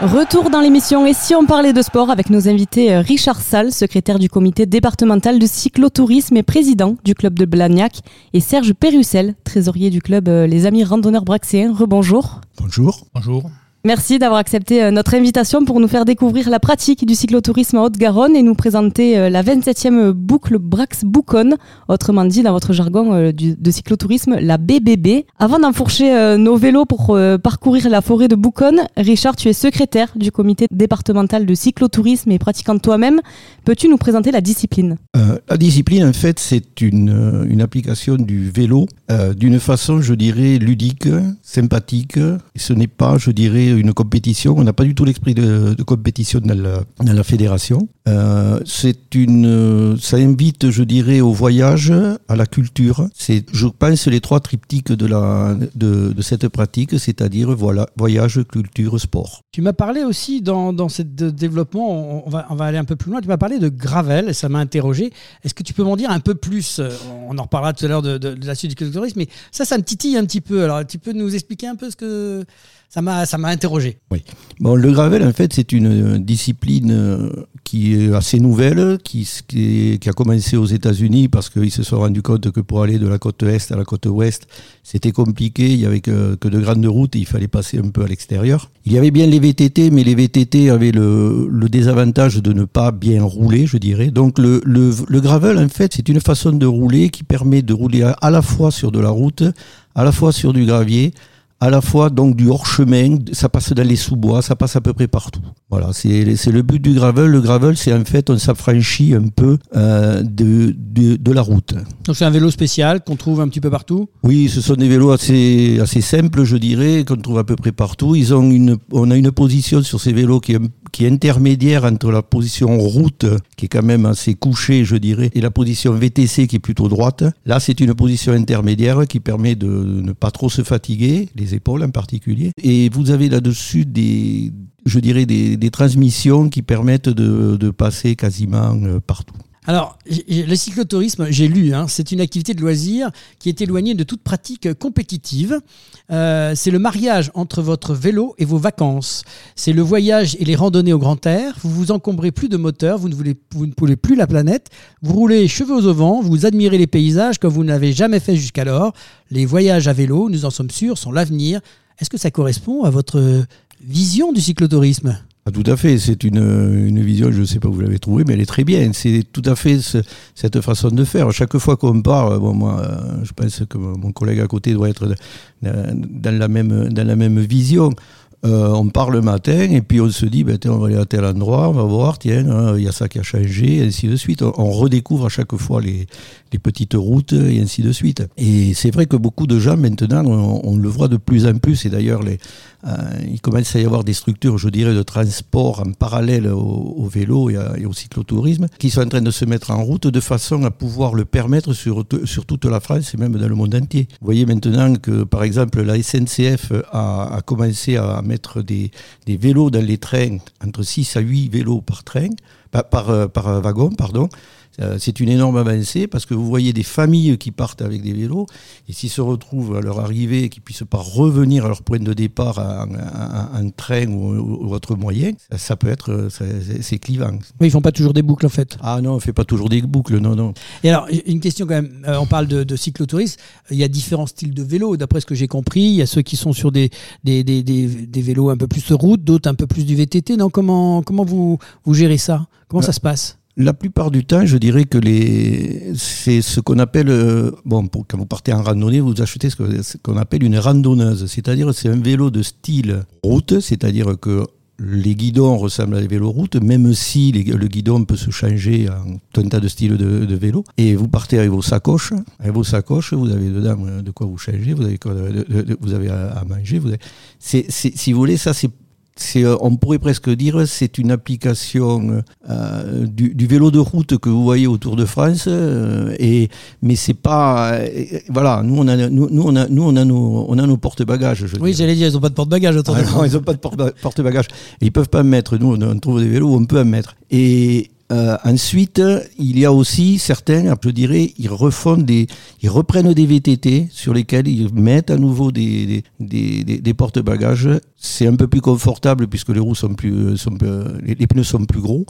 Retour dans l'émission Et si on parlait de sport avec nos invités euh, Richard Salle, secrétaire du comité départemental de cyclotourisme et président du club de Blagnac, et Serge Pérussel, trésorier du club euh, Les Amis Randonneurs Braxéens. Rebonjour. Bonjour. Bonjour. Merci d'avoir accepté euh, notre invitation pour nous faire découvrir la pratique du cyclotourisme en Haute-Garonne et nous présenter euh, la 27e boucle Brax Bouconne, autrement dit dans votre jargon euh, de cyclotourisme, la BBB. Avant d'enfourcher nos vélos pour parcourir la forêt de Bouconne, Richard, tu es secrétaire du comité départemental de cyclotourisme et pratiquant toi-même. Peux-tu nous présenter la discipline? La discipline, en fait, c'est une, application du vélo d'une façon, je dirais, ludique, sympathique. Ce n'est pas, je dirais, une compétition. On n'a pas du tout l'esprit de, compétition dans la, fédération. Euh, c'est une, euh, ça invite, je dirais, au voyage, à la culture. C'est, je pense, les trois triptyques de la, de, cette pratique, c'est-à-dire, voilà, voyage, culture, sport. Tu m'as parlé aussi dans, dans ce de- développement, on, va, on va aller un peu plus loin, tu m'as parlé de gravel, ça m'a interrogé. Est-ce que tu peux m'en dire un peu plus Euh, On en reparlera tout à l'heure de, de- de la suite du culturisme, mais ça, ça me titille un petit peu. Alors, tu peux nous expliquer un peu ce que ça m'a ça m'a interrogé. Bon, le gravel, en fait, c'est une euh, discipline euh, qui est assez nouvelle, qui, a commencé aux États-Unis parce qu'ils se sont rendus compte que pour aller de la côte est à la côte ouest, c'était compliqué. Il y avait que, de grandes routes et il fallait passer un peu à l'extérieur. Il y avait bien les VTT, mais les VTT avaient le, désavantage de ne pas bien rouler, je dirais. Donc, le, gravel, en fait, c'est une façon de rouler qui permet de rouler à la fois sur de la route, à la fois sur du gravier, à la fois donc du hors-chemin, ça passe dans les sous-bois, ça passe à peu près partout. Voilà, c'est c'est le but du gravel. Le gravel, c'est en fait, on s'affranchit un peu euh, de, de, de la route. Donc, c'est un vélo spécial qu'on trouve un petit peu partout? Oui, ce sont des vélos assez, assez simples, je dirais, qu'on trouve à peu près partout. Ils ont une, on a une position sur ces vélos qui est, qui est intermédiaire entre la position route, qui est quand même assez couchée, je dirais, et la position VTC qui est plutôt droite. Là, c'est une position intermédiaire qui permet de ne pas trop se fatiguer, les épaules en particulier. Et vous avez là-dessus des, je dirais, des, transmissions qui permettent de, de passer quasiment euh, partout. Alors, le cyclotourisme, j'ai lu, hein, c'est une activité de loisir qui est éloignée de toute pratique compétitive. Euh, c'est le mariage entre votre vélo et vos vacances. C'est le voyage et les randonnées au grand air. Vous vous encombrez plus de moteur, vous ne, voulez, vous ne pouvez plus la planète. Vous roulez cheveux au vent, vous admirez les paysages comme vous n'avez jamais fait jusqu'alors. Les voyages à vélo, nous en sommes sûrs, sont l'avenir. Est-ce que ça correspond à votre vision du cyclotourisme? Ah, tout à fait, c'est une, une vision, je ne sais pas où vous l'avez trouvée, mais elle est très bien. C'est tout à fait ce- cette façon de faire. Chaque fois qu'on part, bon, moi, euh, je pense que mon collègue à côté doit être dans, la, même, dans la même vision. Euh, on part le matin et puis on se dit, ben, tiens, on va aller à tel endroit, on va voir, tiens, hein, il y a ça qui a changé, et ainsi de suite. On, redécouvre à chaque fois les, les petites routes et ainsi de suite. Et c'est vrai que beaucoup de gens maintenant, on, on le voit de plus en plus, et d'ailleurs, les, euh, il commence à y avoir des structures, je dirais, de transport en parallèle au, vélo et, à- et au cyclotourisme qui sont en train de se mettre en route de façon à pouvoir le permettre sur, toute la France et même dans le monde entier. Vous voyez maintenant que, par exemple, la SNCF a, commencé à mettre des, vélos dans les trains, entre 6 à 8 vélos par train, euh, par wagon, pardon. Euh, C'est une énorme avancée parce que vous voyez des familles qui partent avec des vélos et s'ils se retrouvent à leur arrivée et qu'ils puissent pas revenir à leur point de départ en, train ou, ou autre moyen, ça, peut être, euh, c'est clivant. Oui, ils font pas toujours des boucles en fait. Ah non, on fait pas toujours des boucles, non, non. Et alors, une question quand même, euh, on parle de, de cyclotourisme, il y a différents styles de vélos, d'après ce que j'ai compris, il y a ceux qui sont sur des, des, des, des, des vélos un peu plus de route, d'autres un peu plus du VTT, non comment, comment vous, vous gérez ça? Comment ça se passe? La plupart du temps, je dirais que les, c'est ce qu'on appelle, euh, bon, pour, quand vous partez en randonnée, vous achetez ce qu'on appelle une randonneuse, c'est-à-dire c'est un vélo de style route, c'est-à-dire que les guidons ressemblent à des vélos route, même si le guidon peut se changer en tout un tas de styles de, vélo. Et vous partez avec vos sacoches. Avec vos sacoches, vous avez dedans euh, de quoi vous changer, vous avez, quoi vous avez à, manger. Vous avez... si vous voulez, ça c'est on pourrait presque dire c'est une application euh, du, du vélo de route que vous voyez autour de France euh, et mais c'est pas euh, voilà nous on a nous, nous, on a nous on a nos on a nos porte-bagages Oui, j'allais dire, ils n'ont pas de porte-bagages autour Ah de non, ils n'ont pas de porte- porte-bagages. Ils peuvent pas mettre. Nous, on, on trouve des vélos où on peut en mettre. Et Euh, ensuite, il y a aussi certains, je dirais, ils refont des, ils reprennent des VTT sur lesquels ils mettent à nouveau des, des, des, des porte-bagages. C'est un peu plus confortable puisque les roues sont plus, sont, les, les pneus sont plus gros.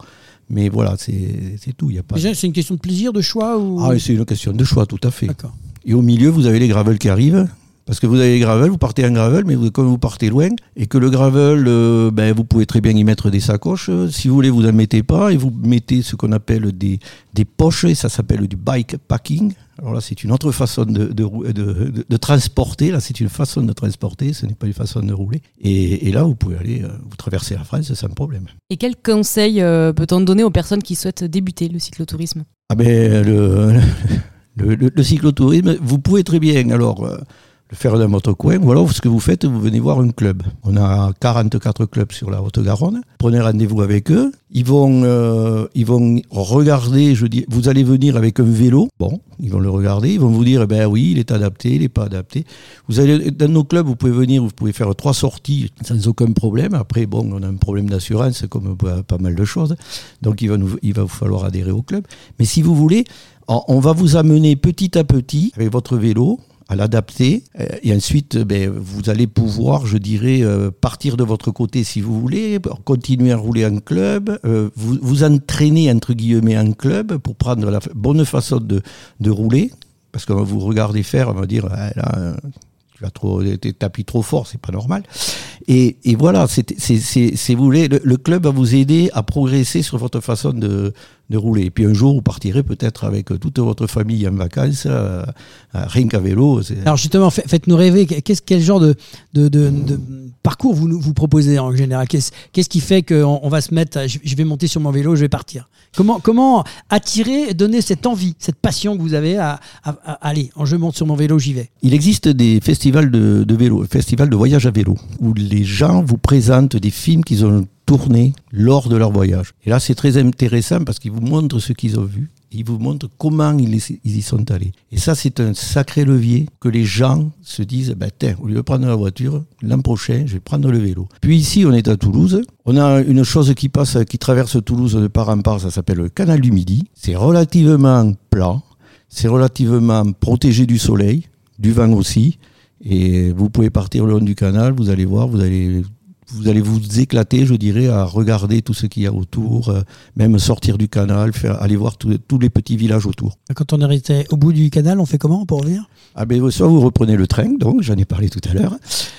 Mais voilà, c'est tout. Il y a pas. C'est une question de plaisir, de choix ou... Ah, c'est une question de choix, tout à fait. D'accord. Et au milieu, vous avez les gravels qui arrivent. Parce que vous avez les gravels, vous partez en gravel, mais vous, comme vous partez loin, et que le gravel, euh, ben, vous pouvez très bien y mettre des sacoches. Si vous voulez, vous n'en mettez pas, et vous mettez ce qu'on appelle des, des poches, et ça s'appelle du bike packing. Alors là, c'est une autre façon de, de, de, transporter. Là, c'est une façon de transporter, ce n'est pas une façon de rouler. Et, et là, vous pouvez aller, euh, vous traverser la France sans problème. Et quels conseils euh, peut-on donner aux personnes qui souhaitent débuter le cyclotourisme? Ah ben, le, le, le- le cyclotourisme, vous pouvez très bien alors euh, le faire dans votre coin, ou alors ce que vous faites, vous venez voir un club. On a 44 clubs sur la Haute-Garonne. Prenez rendez-vous avec eux. Ils vont, euh, ils vont regarder, je dis, vous allez venir avec un vélo. Bon, ils vont le regarder, ils vont vous dire, eh ben oui, il est adapté, il n'est pas adapté. Vous allez, dans nos clubs, vous pouvez venir, vous pouvez faire trois sorties sans aucun problème. Après, bon, on a un problème d'assurance, comme pas mal de choses. Donc, il va, nous, il va vous falloir adhérer au club. Mais si vous voulez, on va vous amener petit à petit avec votre vélo à l'adapter. Euh, et ensuite euh, ben, vous allez pouvoir je dirais euh, partir de votre côté si vous voulez continuer à rouler en club vous, vous entraîner entre guillemets en club pour prendre la bonne façon de, de rouler. Parce qu'on va vous regarder faire on va dire Ah, là, tu as trop tapis trop fort c'est pas normal. Et, voilà c'est vous voulez le, le club va vous aider à progresser sur votre façon de de rouler. Et puis un jour, vous partirez peut-être avec toute votre famille en vacances, euh, rien qu'à vélo. Alors justement, fa- faites-nous rêver. Qu'est-ce, quel genre de, de, de- de parcours vous, nous- vous proposez en général? Qu'est-ce, qu'est-ce qui fait qu'on on va se mettre, à- je, vais monter sur mon vélo, je vais partir? Comment, comment attirer, donner cette envie, cette passion que vous avez à, à- à- allez, je monte sur mon vélo, j'y vais. Il existe des festivals de, de vélo, festivals de voyage à vélo, où les gens vous présentent des films qu'ils ont lors de leur voyage. Et là, c'est très intéressant parce qu'ils vous montrent ce qu'ils ont vu. Ils vous montrent comment ils, y- sont allés. Et ça, c'est un sacré levier que les gens se disent, ben, tiens, au lieu de prendre la voiture, l'an prochain, je vais prendre le vélo. Puis ici, on est à Toulouse. On a une chose qui passe, qui traverse Toulouse de part en part, ça s'appelle le canal du Midi. C'est relativement plat. C'est relativement protégé du soleil, du vent aussi. Et vous pouvez partir le long du canal, vous allez voir, vous allez, vous allez vous éclater, je dirais, à regarder tout ce qu'il y a autour, euh, même sortir du canal, faire, aller voir tous- les petits villages autour. Quand on resté au bout du canal, on fait comment pour revenir? Ah ben, soit vous reprenez le train, donc j'en ai parlé tout à l'heure,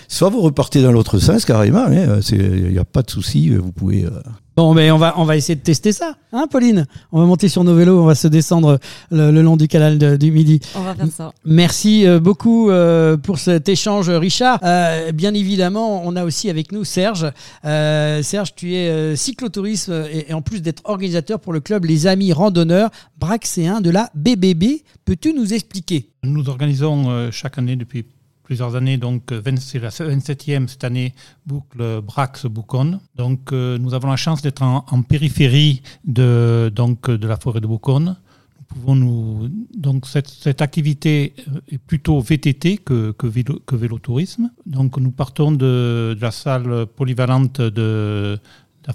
soit vous repartez dans l'autre sens carrément, il n'y a pas de souci, vous pouvez... euh, Bon, ben on va, on va essayer de tester ça, hein, Pauline? On va monter sur nos vélos, on va se descendre le, le long du canal de- du Midi. On va faire ça. Merci euh, beaucoup euh, pour cet échange, Richard. Euh, bien évidemment, on a aussi avec nous Serge. Euh, Serge, tu es cyclotourisme et, et en plus d'être organisateur pour le club Les Amis Randonneurs Braxéens de la BBB. Peux-tu nous expliquer? Nous organisons chaque année depuis plusieurs années, donc euh, 20 c'est la 27e cette année, boucle Brax-Bouconne. Donc euh, nous avons la chance d'être en, périphérie de, donc, de la forêt de Bouconne. Nous pouvons nous, donc cette, cette activité euh, est plutôt VTT que, que, vélo, que vélotourisme. Donc nous partons de, la salle polyvalente de, la,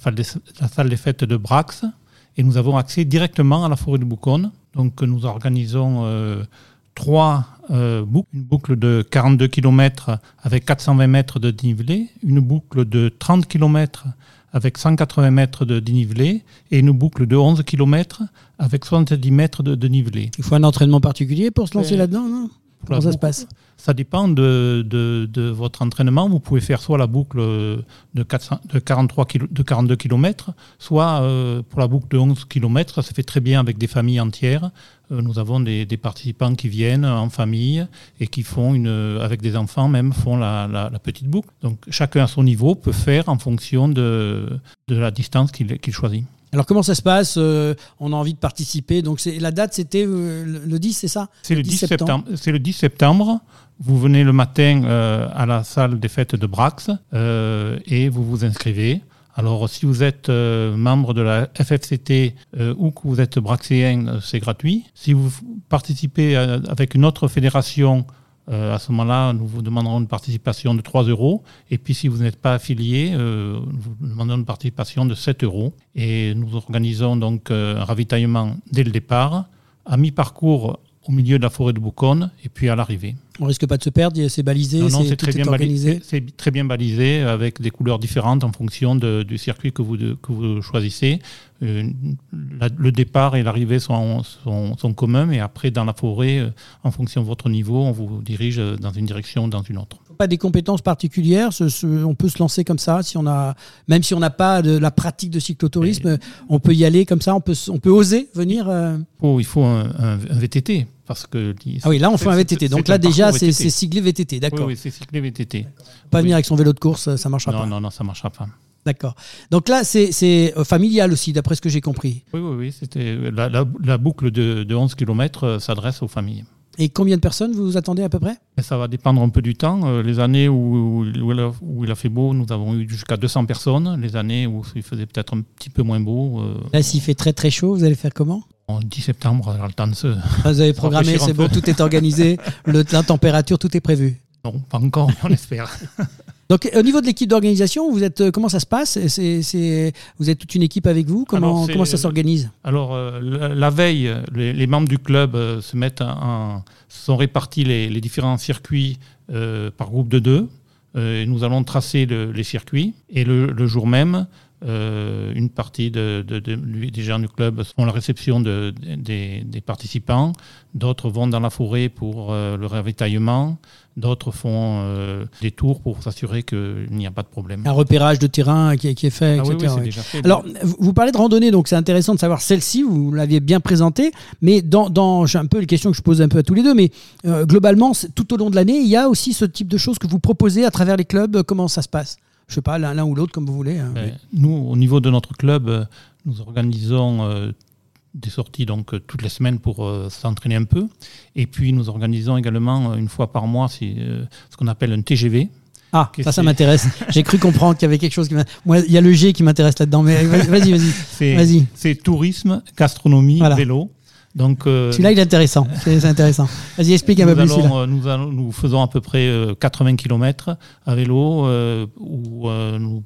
salle des, fêtes de Brax et nous avons accès directement à la forêt de Bouconne. Donc nous organisons trois euh, boucles, une boucle de 42 km avec 420 mètres de dénivelé, une boucle de 30 km avec 180 mètres de dénivelé et une boucle de 11 km avec 70 mètres de dénivelé. Il faut un entraînement particulier pour se lancer là-dedans, non? Comment ça se passe? Ça dépend de, de, de votre entraînement. Vous pouvez faire soit la boucle de, 400 de, 43 kilo- de 42 km, soit euh, pour la boucle de 11 km. Ça se fait très bien avec des familles entières. Euh, nous avons des, des participants qui viennent en famille et qui font une, avec des enfants même, font la, la- la petite boucle. Donc chacun à son niveau peut faire en fonction de, de la distance qu'il choisit. Alors comment ça se passe Euh, On a envie de participer? Donc la date, c'était euh, le- le 10, c'est ça? C'est le 10 septembre. C'est le 10 septembre. Vous venez le matin euh, à la salle des fêtes de Brax et vous vous inscrivez. Alors, si vous êtes euh, membre de la FFCT euh, ou que vous êtes braxéen, euh, c'est gratuit. Si vous participez avec une autre fédération, à ce moment-là, nous vous demanderons une participation de 3 euros. Et puis, si vous n'êtes pas affilié, nous vous demandons une participation de 7 euros. Et nous organisons donc un ravitaillement dès le départ, à mi-parcours au milieu de la forêt de Bouconne, et puis à l'arrivée. On risque pas de se perdre, c'est balisé, Non, non, c'est très, est bien organisé. balisé. C'est très bien balisé avec des couleurs différentes en fonction de- du circuit que vous, de- que vous choisissez. Euh, la- le départ et l'arrivée sont, sont, sont communs, mais après, dans la forêt, euh, en fonction de votre niveau, on vous dirige euh, dans une direction ou dans une autre. Pas des compétences particulières, ce- ce- on peut se lancer comme ça, si on a, même si on n'a pas de la pratique de cyclotourisme, on peut y aller comme ça, on peut, on peut oser venir. euh. Oh, il faut un, un- un VTT. Parce que, Ah oui, là on fait un VTT. Donc là déjà c'est cyclé VTT, d'accord. Oui, oui, c'est cyclé VTT. Pas Oui. venir avec son vélo de course, ça marchera Non, pas. non, non, ça ne marchera pas. D'accord. Donc là c'est euh, familial aussi, d'après ce que j'ai compris. Oui, oui, oui. C'était la, la- la boucle de, de 11 km s'adresse aux familles. Et combien de personnes vous vous attendez à peu près? Ça va dépendre un peu du temps. Euh, Les années où, où il a, où il a fait beau, nous avons eu jusqu'à 200 personnes. Les années où il faisait peut-être un petit peu moins beau, euh, Là s'il fait très très chaud, vous allez faire comment? En 10 septembre, on aura le temps de se... Ah, Vous avez programmé, c'est bon, tout est organisé, le, la température, tout est prévu. Non, pas encore, mais on espère. Donc au niveau de l'équipe d'organisation, vous êtes euh, comment ça se passe? C'est, c'est, Vous êtes toute une équipe avec vous? Comment, Alors, c'est- comment ça s'organise? Alors, euh, la, la veille, les, les membres du club euh, se mettent en, sont répartis les, les différents circuits euh, par groupe de deux. Euh, et nous allons tracer le- les circuits. Et le, le jour même, euh, une partie de, de- de- des gens du club font la réception de- des, des participants. D'autres vont dans la forêt pour euh, le ravitaillement. D'autres font euh, des tours pour s'assurer qu'il n'y a pas de problème. Un repérage de terrain qui, est- qui est fait, Ah etc. oui, c'est oui. déjà fait. Alors, vous parlez de randonnée, donc c'est intéressant de savoir celle-ci, vous l'aviez bien présentée, mais dans, dans j'ai un peu les questions que je pose un peu à tous les deux, mais globalement, tout au long de l'année, il y a aussi ce type de choses que vous proposez à travers les clubs, comment ça se passe? Je sais pas, l'un ou l'autre, comme vous voulez. hein. Nous, au niveau de notre club, euh, nous organisons euh, des sorties donc euh, toutes les semaines pour euh, s'entraîner un peu. Et puis nous organisons également euh, une fois par mois euh, ce qu'on appelle un TGV. Ah, ça, ça m'intéresse. J'ai cru comprendre qu'il y avait quelque chose qui. Moi, il y a le G qui m'intéresse là-dedans, mais vas-y, vas-y. C'est, tourisme, gastronomie, Voilà. vélo. Donc, euh, Celui-là, il est intéressant. C'est intéressant. Vas-y, explique un peu nous, plus celui-là. allons, euh, nous, allons- nous faisons à peu près euh, 80 km à vélo euh, ou euh, nous-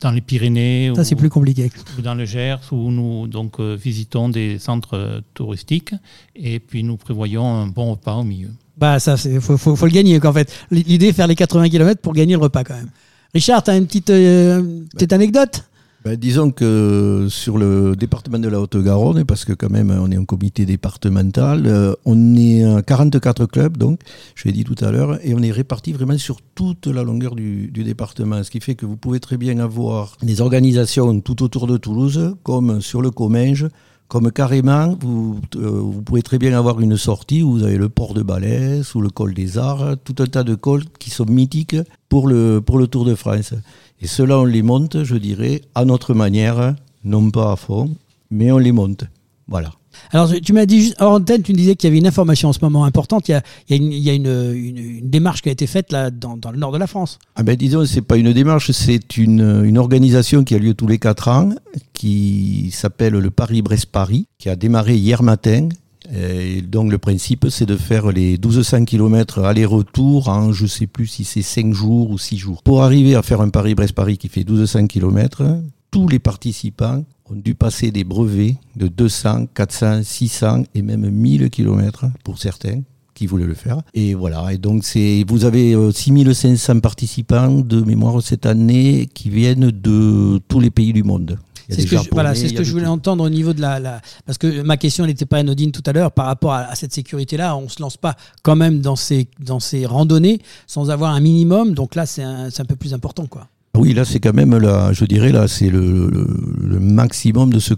dans les Pyrénées Ça, ou, c'est plus compliqué. ou dans le Gers où nous donc, euh, visitons des centres euh, touristiques et puis nous prévoyons un bon repas au milieu. Bah, ça, c'est faut, faut, faut le gagner, quoi, en fait. L'idée, est faire les 80 km pour gagner le repas, quand même. Richard, tu as une petite, euh, petite anecdote? Ben, disons que sur le département de la Haute-Garonne, parce que quand même on est un comité départemental, euh, on est à 44 clubs, donc je l'ai dit tout à l'heure, et on est répartis vraiment sur toute la longueur du, département, ce qui fait que vous pouvez très bien avoir des organisations tout autour de Toulouse, comme sur le Comminges, comme carrément, vous, euh, vous pouvez très bien avoir une sortie où vous avez le port de Balès ou le col des Arts, tout un tas de cols qui sont mythiques pour le, pour le Tour de France. Et cela, on les monte, je dirais, à notre manière, non pas à fond, mais on les monte. Voilà. Alors, tu m'as dit juste hors antenne, tu me disais qu'il y avait une information en ce moment importante. Il y a, il y a une, il y a une, une- une démarche qui a été faite là dans, dans le nord de la France. Ah ben disons, c'est pas une démarche, c'est une, une organisation qui a lieu tous les quatre ans, qui s'appelle le Paris-Brest-Paris, qui a démarré hier matin. Et donc le principe, c'est de faire les 1200 km aller-retour en, je sais plus si c'est 5 jours ou 6 jours. Pour arriver à faire un Paris-Brest-Paris qui fait 1200 km, tous les participants ont dû passer des brevets de 200, 400, 600 et même 1000 km pour certains qui voulaient le faire. Et voilà, et donc c'est vous avez euh, 6500 participants de mémoire cette année qui viennent de tous les pays du monde. C'est ce que, je, voilà, ce que voulais tout. entendre au niveau de la, la- Parce que ma question n'était pas anodine tout à l'heure par rapport à, à cette sécurité-là. On ne se lance pas quand même dans ces, dans ces randonnées sans avoir un minimum. Donc là, c'est un, un peu plus important. quoi. Oui, là c'est quand même là, je dirais là c'est le, le- le maximum de ce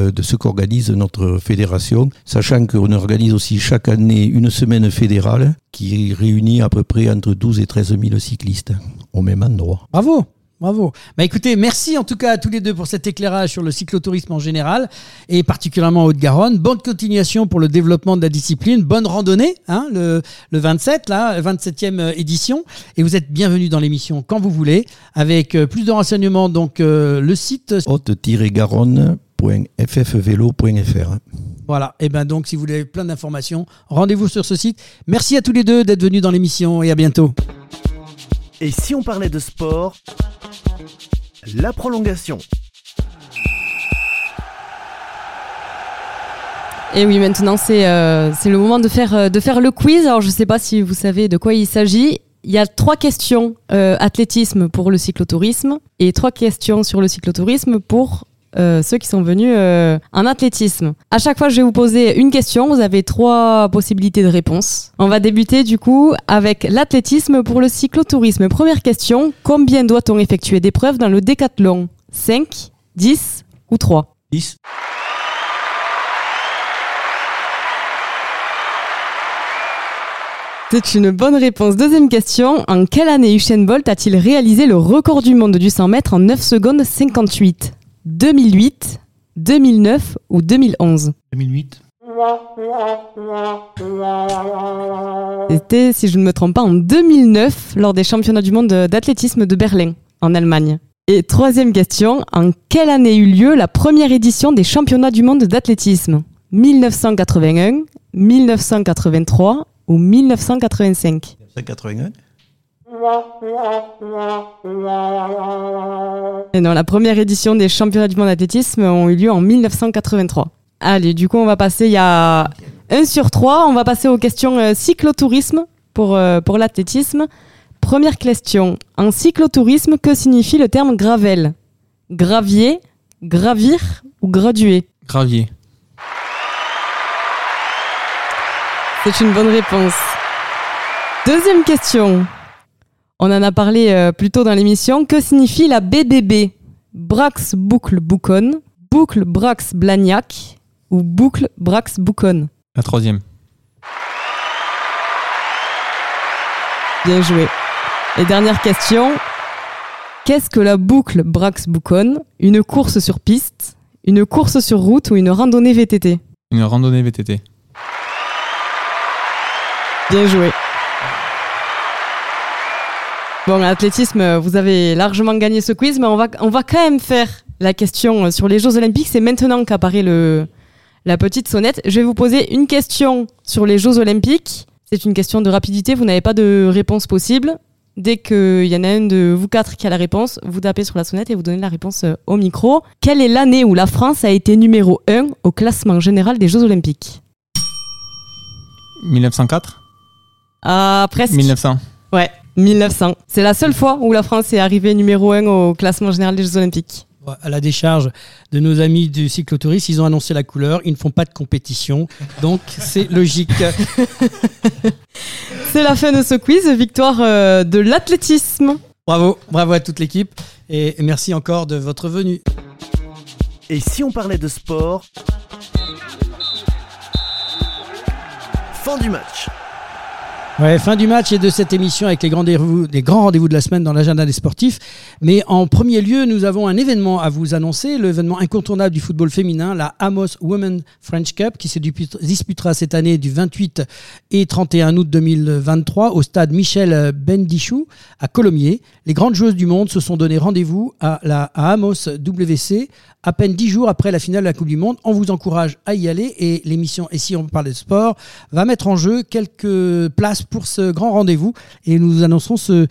euh, de ce qu'organise notre fédération, sachant qu'on organise aussi chaque année une semaine fédérale qui réunit à peu près entre 12 et 13 000 cyclistes au même endroit. Bravo Bravo. Bah écoutez, merci en tout cas à tous les deux pour cet éclairage sur le cyclotourisme en général et particulièrement en Haute-Garonne. Bonne continuation pour le développement de la discipline. Bonne randonnée, hein, le, le 27, là, 27e édition. Et vous êtes bienvenus dans l'émission quand vous voulez. Avec euh, plus de renseignements, donc euh, le site. haute-garonne.ffvelo.fr Voilà, et bien donc si vous voulez plein d'informations, rendez-vous sur ce site. Merci à tous les deux d'être venus dans l'émission et à bientôt. Et si on parlait de sport La prolongation. Et oui, maintenant c'est euh, le moment de faire, euh, de faire le quiz. Alors je ne sais pas si vous savez de quoi il s'agit. Il y a trois questions euh, athlétisme pour le cyclotourisme et trois questions sur le cyclotourisme pour euh, ceux qui sont venus euh, en athlétisme. À chaque fois, je vais vous poser une question. Vous avez trois possibilités de réponse. On va débuter du coup avec l'athlétisme pour le cyclotourisme. Première question combien doit-on effectuer d'épreuves dans le décathlon? 5, 10 ou 3 10. C'est une bonne réponse. Deuxième question. En quelle année Usain Bolt a-t-il réalisé le record du monde du 100 mètres en 9 secondes 58 2008, 2009 ou 2011 2008. C'était, si je ne me trompe pas, en 2009 lors des championnats du monde d'athlétisme de Berlin, en Allemagne. Et troisième question, en quelle année eut lieu la première édition des championnats du monde d'athlétisme? 1981, 1983 ou 1985 181. Et non, la première édition des championnats du monde d'athlétisme ont eu lieu en 1983. Allez, du coup, on va passer, il y a 1 sur 3, on va passer aux questions euh, cyclotourisme pour, euh, pour l'athlétisme. Première question, en cyclotourisme, que signifie le terme gravel? Gravier, gravir ou graduer? Gravier. C'est une bonne réponse. Deuxième question. On en a parlé euh, plus tôt dans l'émission. Que signifie la BBB Brax boucle bouconne, boucle Brax blagnac ou boucle Brax bouconne La troisième. Bien joué. Et dernière question. Qu'est-ce que la boucle Brax bouconne Une course sur piste, une course sur route ou une randonnée VTT Une randonnée VTT. Bien joué. Bon, athlétisme, vous avez largement gagné ce quiz, mais on va, on va quand même faire la question sur les Jeux Olympiques. C'est maintenant qu'apparaît le, la petite sonnette. Je vais vous poser une question sur les Jeux Olympiques. C'est une question de rapidité, vous n'avez pas de réponse possible. Dès qu'il y en a un de vous quatre qui a la réponse, vous tapez sur la sonnette et vous donnez la réponse euh, au micro. Quelle est l'année où la France a été numéro 1 au classement général des Jeux Olympiques? 1904 Ah, presque. 1900. Ouais, 1900. C'est la seule fois où la France est arrivée numéro 1 au classement général des Jeux Olympiques. À la décharge de nos amis du cyclotourisme, ils ont annoncé la couleur. Ils ne font pas de compétition, donc c'est logique. C'est la fin de ce quiz. Victoire euh, de l'athlétisme. Bravo, bravo à toute l'équipe et merci encore de votre venue. Et si on parlait de sport? Fin du match. Ouais, fin du match et de cette émission avec les grands rendez-vous, de la semaine dans l'agenda des sportifs. Mais en premier lieu, nous avons un événement à vous annoncer, l'événement incontournable du football féminin, la Amos Women French Cup, qui se disputera cette année du 28 et 31 août 2023 au stade Michel Bendichou à Colomiers. Les grandes joueuses du monde se sont donné rendez-vous à la Amos WC à peine dix jours après la finale de la Coupe du Monde. On vous encourage à y aller et l'émission Et si on parle de sport va mettre en jeu quelques places pour ce grand rendez-vous et nous annoncerons ce,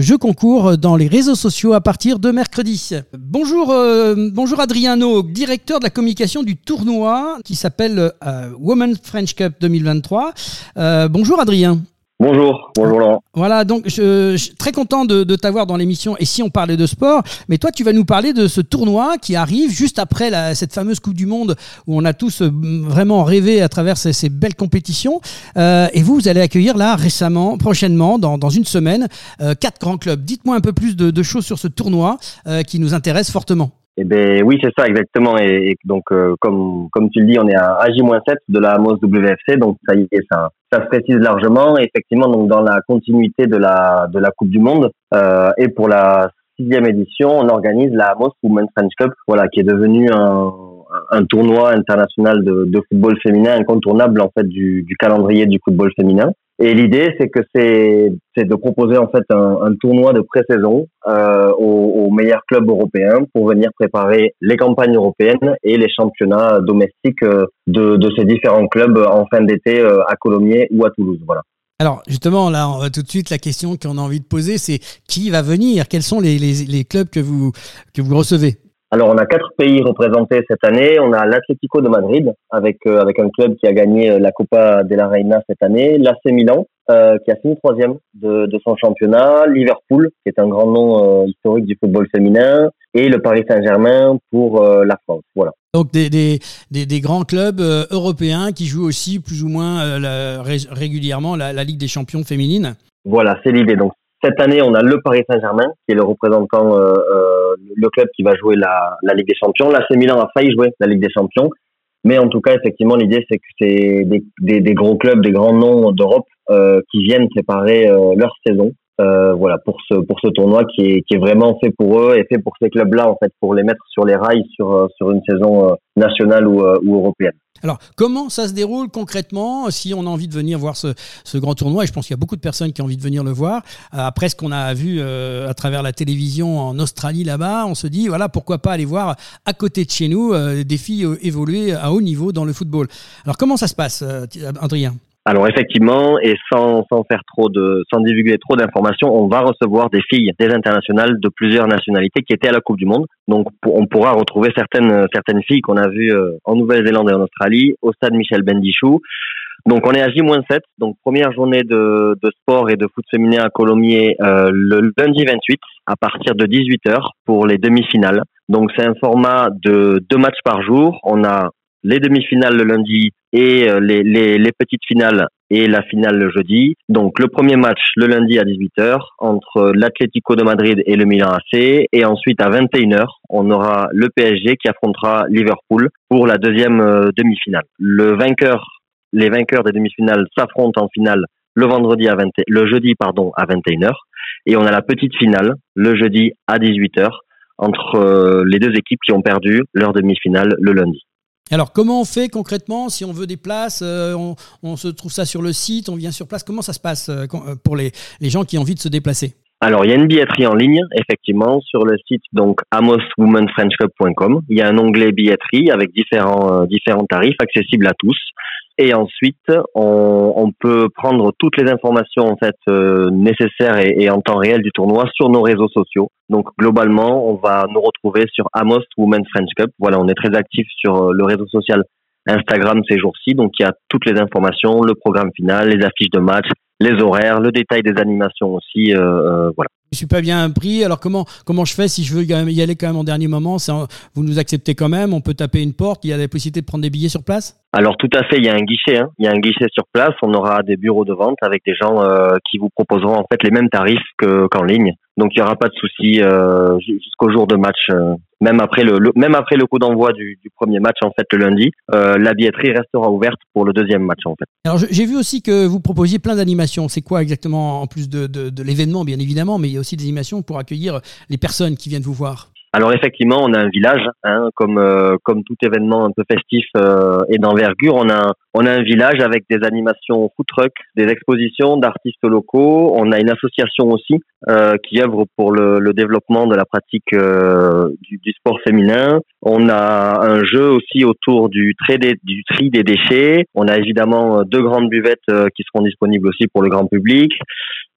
jeu concours dans les réseaux sociaux à partir de mercredi. Bonjour, euh, bonjour Adrien directeur de la communication du tournoi qui s'appelle euh, Women's French Cup 2023. Euh, bonjour Adrien. Bonjour, bonjour Laurent. Voilà, donc je, je suis très content de, de t'avoir dans l'émission. Et si on parlait de sport, mais toi, tu vas nous parler de ce tournoi qui arrive juste après la, cette fameuse Coupe du Monde où on a tous euh, vraiment rêvé à travers ces, ces belles compétitions. Euh, et vous, vous allez accueillir là récemment, prochainement, dans, dans une semaine, euh, quatre grands clubs. Dites-moi un peu plus de, de choses sur ce tournoi euh, qui nous intéresse fortement. Eh ben oui, c'est ça exactement. Et, donc euh, comme comme tu le dis, on est à AJ-7 de la Amos WFC, donc ça y est, ça ça se précise largement. Et effectivement, donc dans la continuité de la de la Coupe du Monde euh, et pour la sixième édition, on organise la Amos Women's French Cup, voilà, qui est devenu un un tournoi international de, de football féminin incontournable en fait du, du calendrier du football féminin. Et l'idée, c'est que c'est de proposer en fait un, tournoi de pré-saison euh, aux, meilleurs clubs européens pour venir préparer les campagnes européennes et les championnats domestiques euh, de, ces différents clubs en fin d'été euh, à Colomiers ou à Toulouse. Voilà. Alors justement, là, tout de suite la question qu'on a envie de poser, c'est qui va venir? Quels sont les, les, les clubs que vous que vous recevez? Alors, on a quatre pays représentés cette année. On a l'Atlético de Madrid, avec euh, avec un club qui a gagné euh, la Copa de la Reina cette année. L'AC Milan, euh, qui a fini troisième de, de, son championnat. Liverpool, qui est un grand nom historique du football féminin. Et le Paris Saint-Germain pour la France. Voilà. Donc des, des, des, des grands clubs européens qui jouent aussi plus ou moins la, régulièrement la, la Ligue des champions féminines? Voilà, c'est l'idée. Donc cette année, on a le Paris Saint-Germain, qui est le représentant, euh, euh, le club qui va jouer la, Ligue des Champions. L'AC Milan a failli jouer la Ligue des Champions. Mais en tout cas, effectivement, l'idée, c'est que c'est des, gros clubs, des grands noms d'Europe euh, qui viennent préparer leur saison. Euh, voilà pour ce pour ce tournoi qui est qui est vraiment fait pour eux et fait pour ces clubs-là en fait pour les mettre sur les rails sur euh, sur une saison nationale ou, européenne. Alors, comment ça se déroule concrètement si on a envie de venir voir ce, ce grand tournoi? Et je pense qu'il y a beaucoup de personnes qui ont envie de venir le voir. Euh, après ce qu'on a vu euh, à travers la télévision en Australie là-bas, on se dit, voilà, pourquoi pas aller voir à côté de chez nous euh, des filles évoluer à haut niveau dans le football. Alors, comment ça se passe, Adrien alors effectivement, et sans, sans faire trop de, sans divulguer trop d'informations, on va recevoir des filles, des internationales de plusieurs nationalités qui étaient à la Coupe du Monde. Donc on pourra retrouver certaines certaines filles qu'on a vues euh, en Nouvelle-Zélande et en Australie au stade Michel Bendichou. Donc on est à J-7, donc première journée de, de sport et de foot féminin à Colomiers euh, le lundi 28 à partir de 18h pour les demi-finales. Donc c'est un format de deux matchs par jour. On a les demi-finales le lundi et euh, les, les, les, petites finales et la finale le jeudi. Donc le premier match le lundi à 18h entre l'Atlético de Madrid et le Milan AC et ensuite à 21h on aura le PSG qui affrontera Liverpool pour la deuxième euh, demi-finale. Le vainqueur, les vainqueurs des demi-finales s'affrontent en finale le vendredi à 20, le jeudi pardon à 21h et on a la petite finale le jeudi à 18h entre euh, les deux équipes qui ont perdu leur demi-finale le lundi. Alors, comment on fait concrètement si on veut des places euh, on, se trouve ça sur le site, on vient sur place. Comment ça se passe euh, euh, pour les, gens qui ont envie de se déplacer? Alors, il y a une billetterie en ligne, effectivement, sur le site donc amoswomenfrenchclub.com. Il y a un onglet billetterie avec différents tarifs accessibles à tous. Et ensuite, on, on, peut prendre toutes les informations en fait euh, nécessaires et, et, en temps réel du tournoi sur nos réseaux sociaux. Donc globalement, on va nous retrouver sur Amos Women's French Cup. Voilà, on est très actif sur euh, le réseau social Instagram ces jours-ci. Donc il y a toutes les informations, le programme final, les affiches de match, les horaires, le détail des animations aussi. Euh, euh voilà. Je suis pas bien pris. Alors comment comment je fais si je veux y aller quand même en dernier moment Vous nous acceptez quand même On peut taper une porte Il y a la possibilité de prendre des billets sur place? Alors tout à fait, il y a un guichet, hein. il y a un guichet sur place. On aura des bureaux de vente avec des gens euh, qui vous proposeront en fait les mêmes tarifs qu'en ligne. Donc il y aura pas de souci euh, jusqu'au jour de match. Euh, même après le, même après le coup d'envoi du, du, premier match en fait le lundi, euh, la billetterie restera ouverte pour le deuxième match en fait. Alors j'ai vu aussi que vous proposiez plein d'animations. C'est quoi exactement en plus de, de, de l'événement bien évidemment, mais il y a aussi des animations pour accueillir les personnes qui viennent vous voir? Alors effectivement, on a un village, hein, comme euh, comme tout événement un peu festif euh, et d'envergure, on a on a un village avec des animations food truck, des expositions d'artistes locaux. On a une association aussi euh, qui œuvre pour le, le, développement de la pratique euh, du, du, sport féminin. On a un jeu aussi autour du, tri des, du tri des déchets. On a évidemment deux grandes buvettes qui seront disponibles aussi pour le grand public.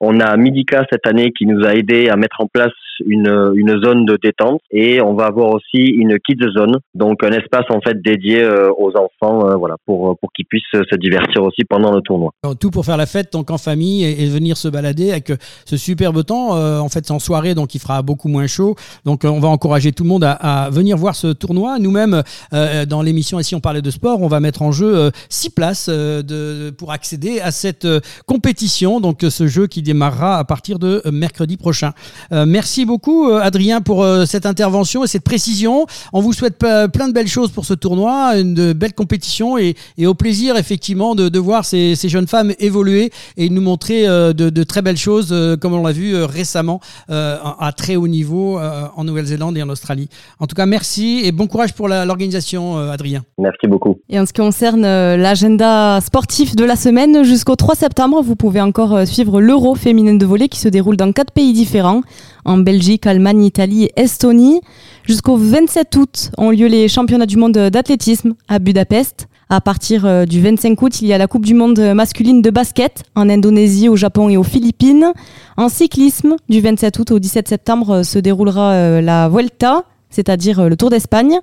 On a Midica cette année qui nous a aidé à mettre en place une, une zone de détente et on va avoir aussi une kids zone, donc un espace en fait dédié euh, aux enfants, euh, voilà, pour pour qu'ils puissent se divertir aussi pendant le tournoi. Tout pour faire la fête donc en famille et, venir se balader avec ce superbe temps. Euh, en fait, c'est en soirée donc il fera beaucoup moins chaud. Donc on va encourager tout le monde à, à venir voir ce tournoi. Nous-mêmes dans l'émission ici on parlait de sport, on va mettre en jeu six places de, pour accéder à cette compétition. Donc ce jeu qui démarrera à partir de mercredi prochain. merci beaucoup Adrien pour cette intervention et cette précision. On vous souhaite plein de belles choses pour ce tournoi, une belle compétition et, au plaisir effectivement de, voir ces, jeunes femmes évoluer et nous montrer de, très belles choses comme on l'a vu récemment à très haut niveau en Nouvelle-Zélande et en Australie. En tout cas, merci et bon courage pour l'organisation, Adrien. Merci beaucoup. Et en ce qui concerne l'agenda sportif de la semaine, jusqu'au 3 septembre, vous pouvez encore euh, suivre l'Euro féminin de volley qui se déroule dans quatre pays différents, en Belgique, Allemagne, Italie et Estonie. Jusqu'au 27 août ont lieu les championnats du monde d'athlétisme à Budapest. À partir euh, du 25 août, il y a la Coupe du monde masculine de basket en Indonésie, au Japon et aux Philippines. En cyclisme, du 27 août au 17 septembre euh, se déroulera la Vuelta, c'est-à-dire le Tour d'Espagne.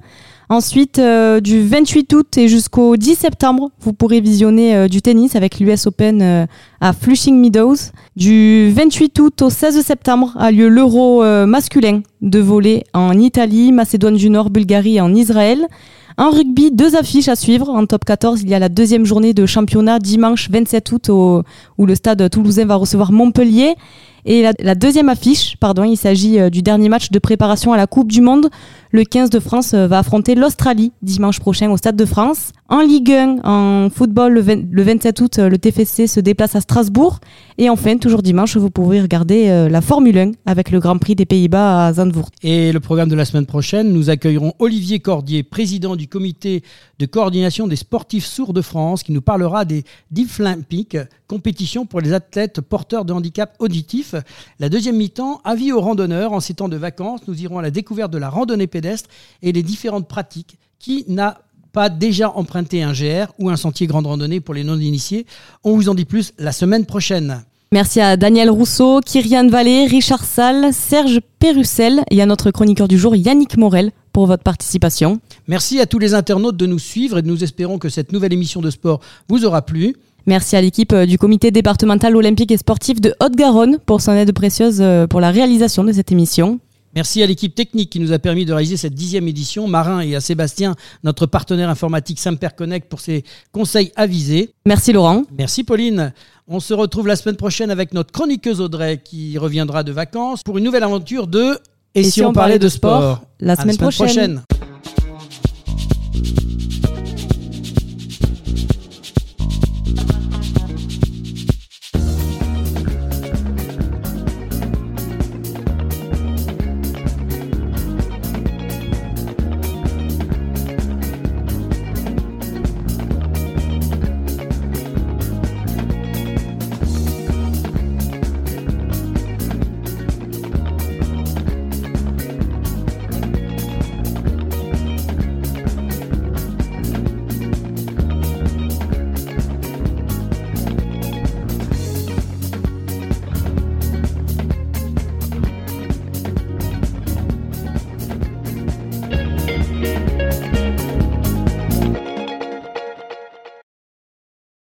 Ensuite, euh, du 28 août et jusqu'au 10 septembre, vous pourrez visionner euh, du tennis avec l'US Open euh, à Flushing Meadows. Du 28 août au 16 septembre a lieu l'Euro masculin de volley en Italie, Macédoine du Nord, Bulgarie et en Israël. En rugby, deux affiches à suivre. En top 14, il y a la deuxième journée de championnat dimanche 27 août où le stade toulousain va recevoir Montpellier. Et la, deuxième affiche, pardon, il s'agit euh, du dernier match de préparation à la Coupe du Monde. Le 15 de France euh, va affronter l'Australie dimanche prochain au Stade de France. En Ligue 1, en football, le, 27 août, euh, le TFC se déplace à Strasbourg. Et enfin, toujours dimanche, vous pourrez regarder la Formule 1 avec le Grand Prix des Pays-Bas à Zandvoort. Et le programme de la semaine prochaine, nous accueillerons Olivier Cordier, président du comité de coordination des sportifs sourds de France, qui nous parlera des Difflympiques, compétition pour les athlètes porteurs de handicap auditif. La deuxième mi-temps, avis aux randonneurs. En ces temps de vacances, nous irons à la découverte de la randonnée pédestre et les différentes pratiques. Qui n'a pas déjà emprunté un GR ou un sentier grande randonnée pour les non-initiés On vous en dit plus la semaine prochaine. Merci à Daniel Rousseau, Kyrian Vallée, Richard Salle, Serge Pérussel et à notre chroniqueur du jour Yannick Morel pour votre participation. Merci à tous les internautes de nous suivre et nous espérons que cette nouvelle émission de sport vous aura plu. Merci à l'équipe euh, du comité départemental olympique et sportif de Haute-Garonne pour son aide précieuse euh, pour la réalisation de cette émission. Merci à l'équipe technique qui nous a permis de réaliser cette dixième édition, Marin et à Sébastien, notre partenaire informatique Samper Connect pour ses conseils avisés. Merci Laurent. Merci Pauline. On se retrouve la semaine prochaine avec notre chroniqueuse Audrey qui reviendra de vacances pour une nouvelle aventure de Et, si, on, parlait, de sport, La semaine, prochaine.